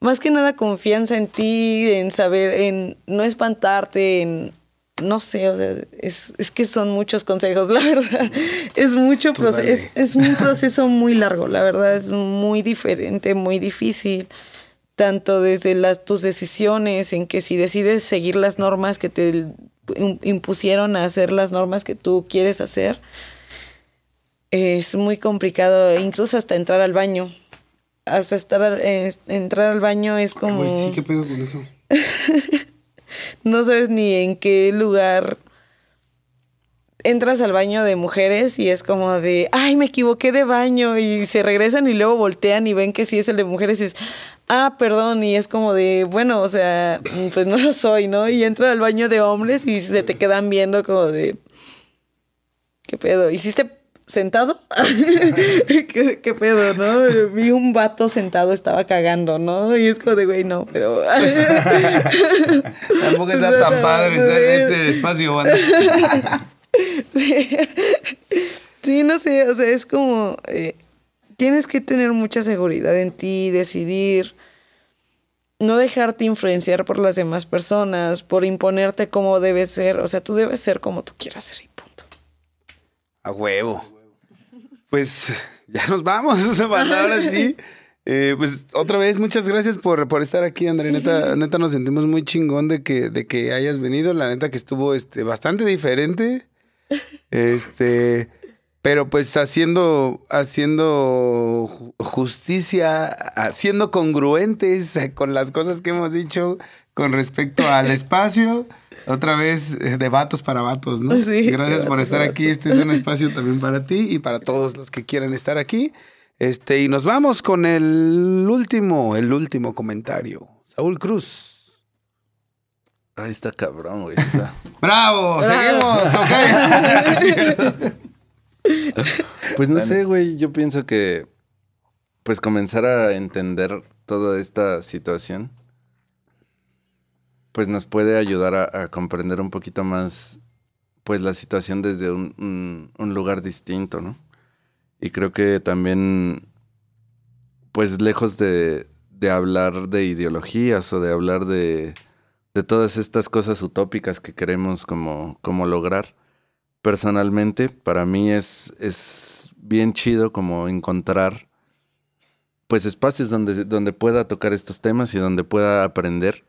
más que nada confianza en ti, en saber, en no espantarte, en no sé, o sea, es, es, que son muchos consejos, la verdad. Es mucho proceso, es, es, un proceso muy largo, la verdad, es muy diferente, muy difícil, tanto desde las, tus decisiones, en que si decides seguir las normas que te impusieron a hacer las normas que tú quieres hacer, es muy complicado, incluso hasta entrar al baño. Hasta estar, eh, entrar al baño es como... sí, ¿qué pedo con eso? no sabes ni en qué lugar entras al baño de mujeres y es como de, ay, me equivoqué de baño y se regresan y luego voltean y ven que sí es el de mujeres y es, ah, perdón, y es como de, bueno, o sea, pues no lo soy, ¿no? Y entra al baño de hombres y se te quedan viendo como de, ¿qué pedo? ¿Hiciste sentado. ¿Qué, pedo, no? Vi un vato sentado, estaba cagando, ¿no? Y es como de, güey, no, pero. Tampoco está tan padre estar en este espacio, banda. sí. no sé, o sea, es como. Eh, tienes que tener mucha seguridad en ti, decidir. No dejarte influenciar por las demás personas, por imponerte cómo debes ser. O sea, tú debes ser como tú quieras ser y punto. A huevo pues ya nos vamos, ahora sí. Eh, pues otra vez, muchas gracias por, por estar aquí, André. Neta, neta, nos sentimos muy chingón de que, de que hayas venido. La neta que estuvo este, bastante diferente. Este. Pero pues haciendo, haciendo justicia, haciendo congruentes con las cosas que hemos dicho con respecto al espacio. Otra vez, eh, de vatos para vatos, ¿no? Sí. Gracias por estar aquí. Este es un espacio también para ti y para todos los que quieran estar aquí. Este, y nos vamos con el último, el último comentario. Saúl Cruz. Ahí está cabrón, güey. ¡Bravo! ¡Seguimos! pues no sé, güey. Yo pienso que. Pues comenzar a entender toda esta situación pues nos puede ayudar a, comprender un poquito más pues la situación desde un, lugar distinto, ¿no? Y creo que también, pues lejos de, hablar de ideologías o de hablar de, de, todas estas cosas utópicas que queremos como, como lograr, personalmente para mí es, es bien chido como encontrar pues espacios donde, donde pueda tocar estos temas y donde pueda aprender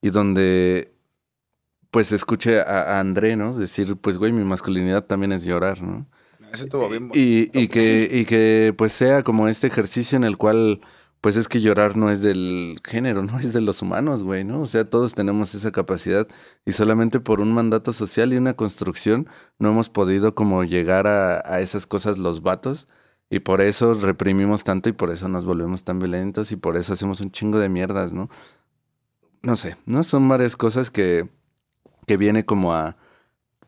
y donde pues escuche a, André, ¿no? Decir, pues güey, mi masculinidad también es llorar, ¿no? Eso estuvo bien. Y, y, que, y que pues sea como este ejercicio en el cual pues es que llorar no es del género, no es de los humanos, güey, ¿no? O sea, todos tenemos esa capacidad y solamente por un mandato social y una construcción no hemos podido como llegar a, a esas cosas los vatos y por eso reprimimos tanto y por eso nos volvemos tan violentos y por eso hacemos un chingo de mierdas, ¿no? No sé, ¿no? Son varias cosas que, que viene como a,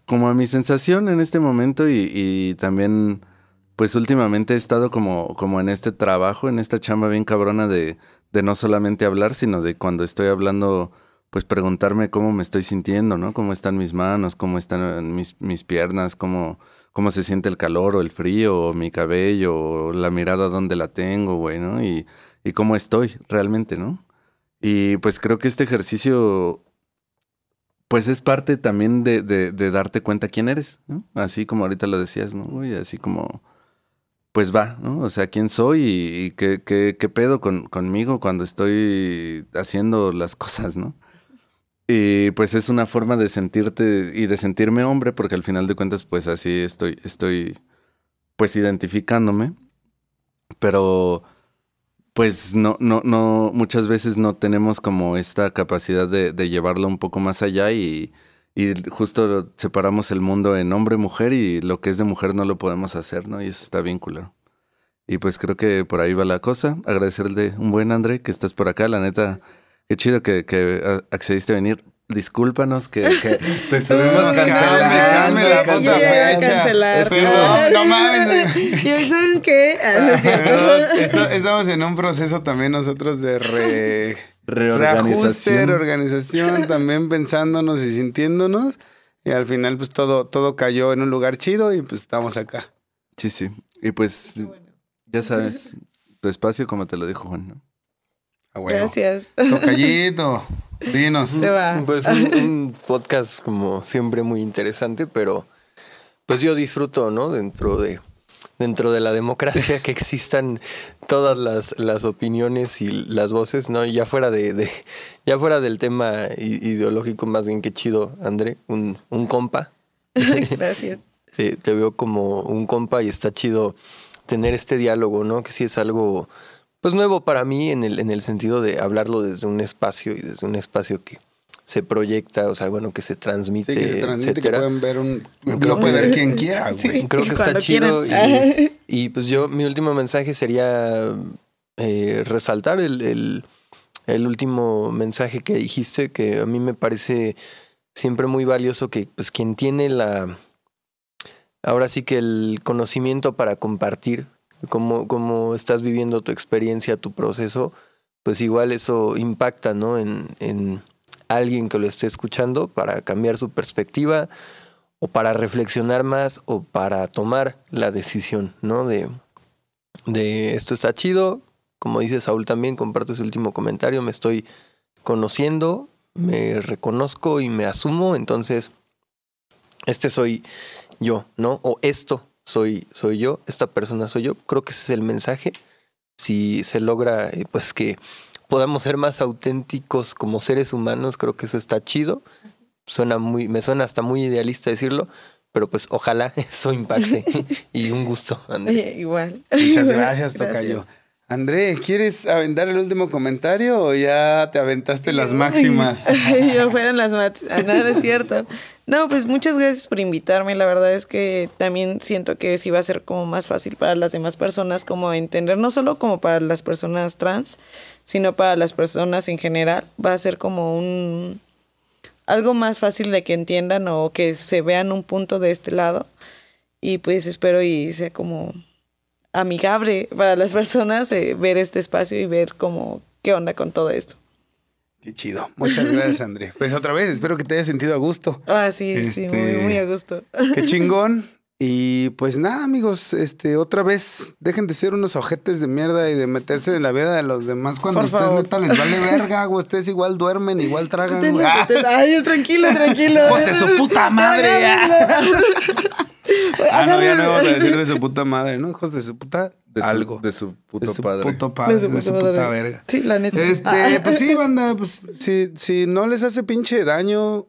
como a mi sensación en este momento y, y también, pues últimamente he estado como, como en este trabajo, en esta chamba bien cabrona de, de no solamente hablar, sino de cuando estoy hablando, pues preguntarme cómo me estoy sintiendo, ¿no? Cómo están mis manos, cómo están mis, mis piernas, cómo, cómo se siente el calor o el frío, o mi cabello, o la mirada donde la tengo, güey, ¿no? Y, y cómo estoy realmente, ¿no? Y pues creo que este ejercicio, pues es parte también de, de, darte cuenta quién eres, ¿no? Así como ahorita lo decías, ¿no? Y así como, pues va, ¿no? O sea, quién soy y, y qué, qué, qué, pedo con, conmigo cuando estoy haciendo las cosas, ¿no? Y pues es una forma de sentirte y de sentirme hombre, porque al final de cuentas, pues así estoy, estoy, pues identificándome. Pero pues no, no, no, muchas veces no tenemos como esta capacidad de, llevarlo un poco más allá y, justo separamos el mundo en hombre, mujer y lo que es de mujer no lo podemos hacer, ¿no? Y eso está bien. Y pues creo que por ahí va la cosa. Agradecerle un buen André que estás por acá, la neta. Qué chido que, que accediste a venir. Discúlpanos que, que te estuvimos cancelando. la puta fecha. Cancelar. Perdón, no mames. ¿Y saben qué? Perdón, estamos en un proceso también nosotros de re, reorganización. reajuste, reorganización, también pensándonos y sintiéndonos. Y al final, pues todo, todo cayó en un lugar chido y pues estamos acá. Sí, sí. Y pues, ya sabes, tu espacio, como te lo dijo Juan, ¿no? Ah, bueno. Gracias. Tocallito, dinos. Se va. Pues un, un podcast como siempre muy interesante, pero pues yo disfruto, ¿no? Dentro de dentro de la democracia que existan todas las, las opiniones y las voces, ¿no? Ya fuera de, de ya fuera del tema ideológico, más bien que chido, André, un, un compa. Gracias. Te, te veo como un compa y está chido tener este diálogo, ¿no? Que sí es algo pues nuevo para mí en el, en el sentido de hablarlo desde un espacio y desde un espacio que se proyecta, o sea, bueno, que se transmite, Sí, que se transmite, que etcétera. pueden ver un... Creo Lo puede que- ver quien quiera, güey. Sí. Creo que está chido y, pues yo, mi último mensaje sería eh, resaltar el, el, el último mensaje que dijiste, que a mí me parece siempre muy valioso que pues quien tiene la, ahora sí que el conocimiento para compartir cómo, cómo estás viviendo tu experiencia, tu proceso, pues igual eso impacta, ¿no? En, en alguien que lo esté escuchando para cambiar su perspectiva o para reflexionar más o para tomar la decisión, ¿no? De, de esto está chido. Como dice Saúl también, comparto ese último comentario, me estoy conociendo, me reconozco y me asumo, entonces este soy yo, ¿no? O esto soy, soy yo, esta persona soy yo. Creo que ese es el mensaje. Si se logra, eh, pues que podamos ser más auténticos como seres humanos, creo que eso está chido. Suena muy, me suena hasta muy idealista decirlo, pero pues ojalá eso impacte. y un gusto, André. Igual. Muchas gracias, Tocayo. André, ¿quieres aventar el último comentario o ya te aventaste las máximas? Yo fueran las no, no es cierto. No, pues muchas gracias por invitarme. La verdad es que también siento que sí va a ser como más fácil para las demás personas como entender, no solo como para las personas trans, sino para las personas en general. Va a ser como un algo más fácil de que entiendan o que se vean un punto de este lado. Y pues espero y sea como amigable para las personas eh, ver este espacio y ver como qué onda con todo esto. Qué chido. Muchas gracias, André. Pues otra vez, espero que te hayas sentido a gusto. Ah, sí, sí, muy, Este- muy a gusto. Qué chingón. Y pues nada, amigos, este, otra vez, dejen de ser unos ojetes de mierda y de meterse en la vida de los demás cuando Por ustedes favor. neta les vale verga, güey. Ustedes igual duermen, igual tragan, güey. ¡Ah! Ay, tranquilo, tranquilo. ¡Hijos de su puta madre! Ah, no, ya no vamos a decir de su puta madre, ¿no? Hijos de su puta De su, algo. De su puto de su padre. puto padre, de su, puta puta madre. verga. Sí, la neta. Este, Ah. pues sí, banda, pues si, si no les hace pinche daño,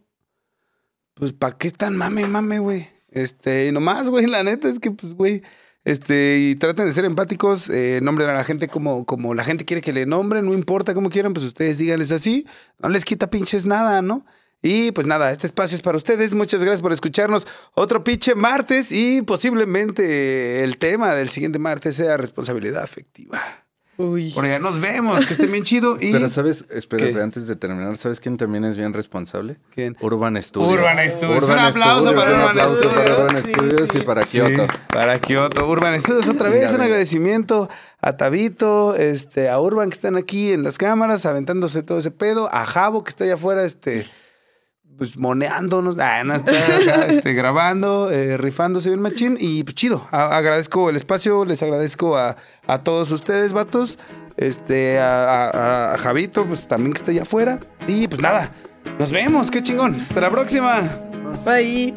pues ¿para qué están mame, mame, güey? Este, y nomás, güey, la neta es que, pues, güey, este, y traten de ser empáticos, eh, nombren a la gente como, como la gente quiere que le nombren, no importa cómo quieran, pues ustedes díganles así, no les quita pinches nada, ¿no? Y pues nada, este espacio es para ustedes. Muchas gracias por escucharnos. Otro pinche martes y posiblemente el tema del siguiente martes sea responsabilidad afectiva. Uy. Por allá nos vemos, que estén bien chido. Y Pero sabes, espérate, ¿Qué? antes de terminar, ¿sabes quién también es bien responsable? ¿Quién? Urban Studios. Urban Studios. Un aplauso para un Urban aplauso Studios. para Urban Sí, Studios sí. y para Sí, Kioto. para Kioto. Urban Studios otra vez, un agradecimiento a Tabito, este, a Urban que están aquí en las cámaras, aventándose todo ese pedo, a Javo que está allá afuera, este, pues moneándonos, ah, no, está acá, este, grabando, eh, rifándose bien machín y pues chido. A- agradezco el espacio, les agradezco a, a todos ustedes, vatos, este, a, a- a Javito, pues también que está allá afuera y pues nada, nos vemos, qué chingón. Hasta la próxima. Bye.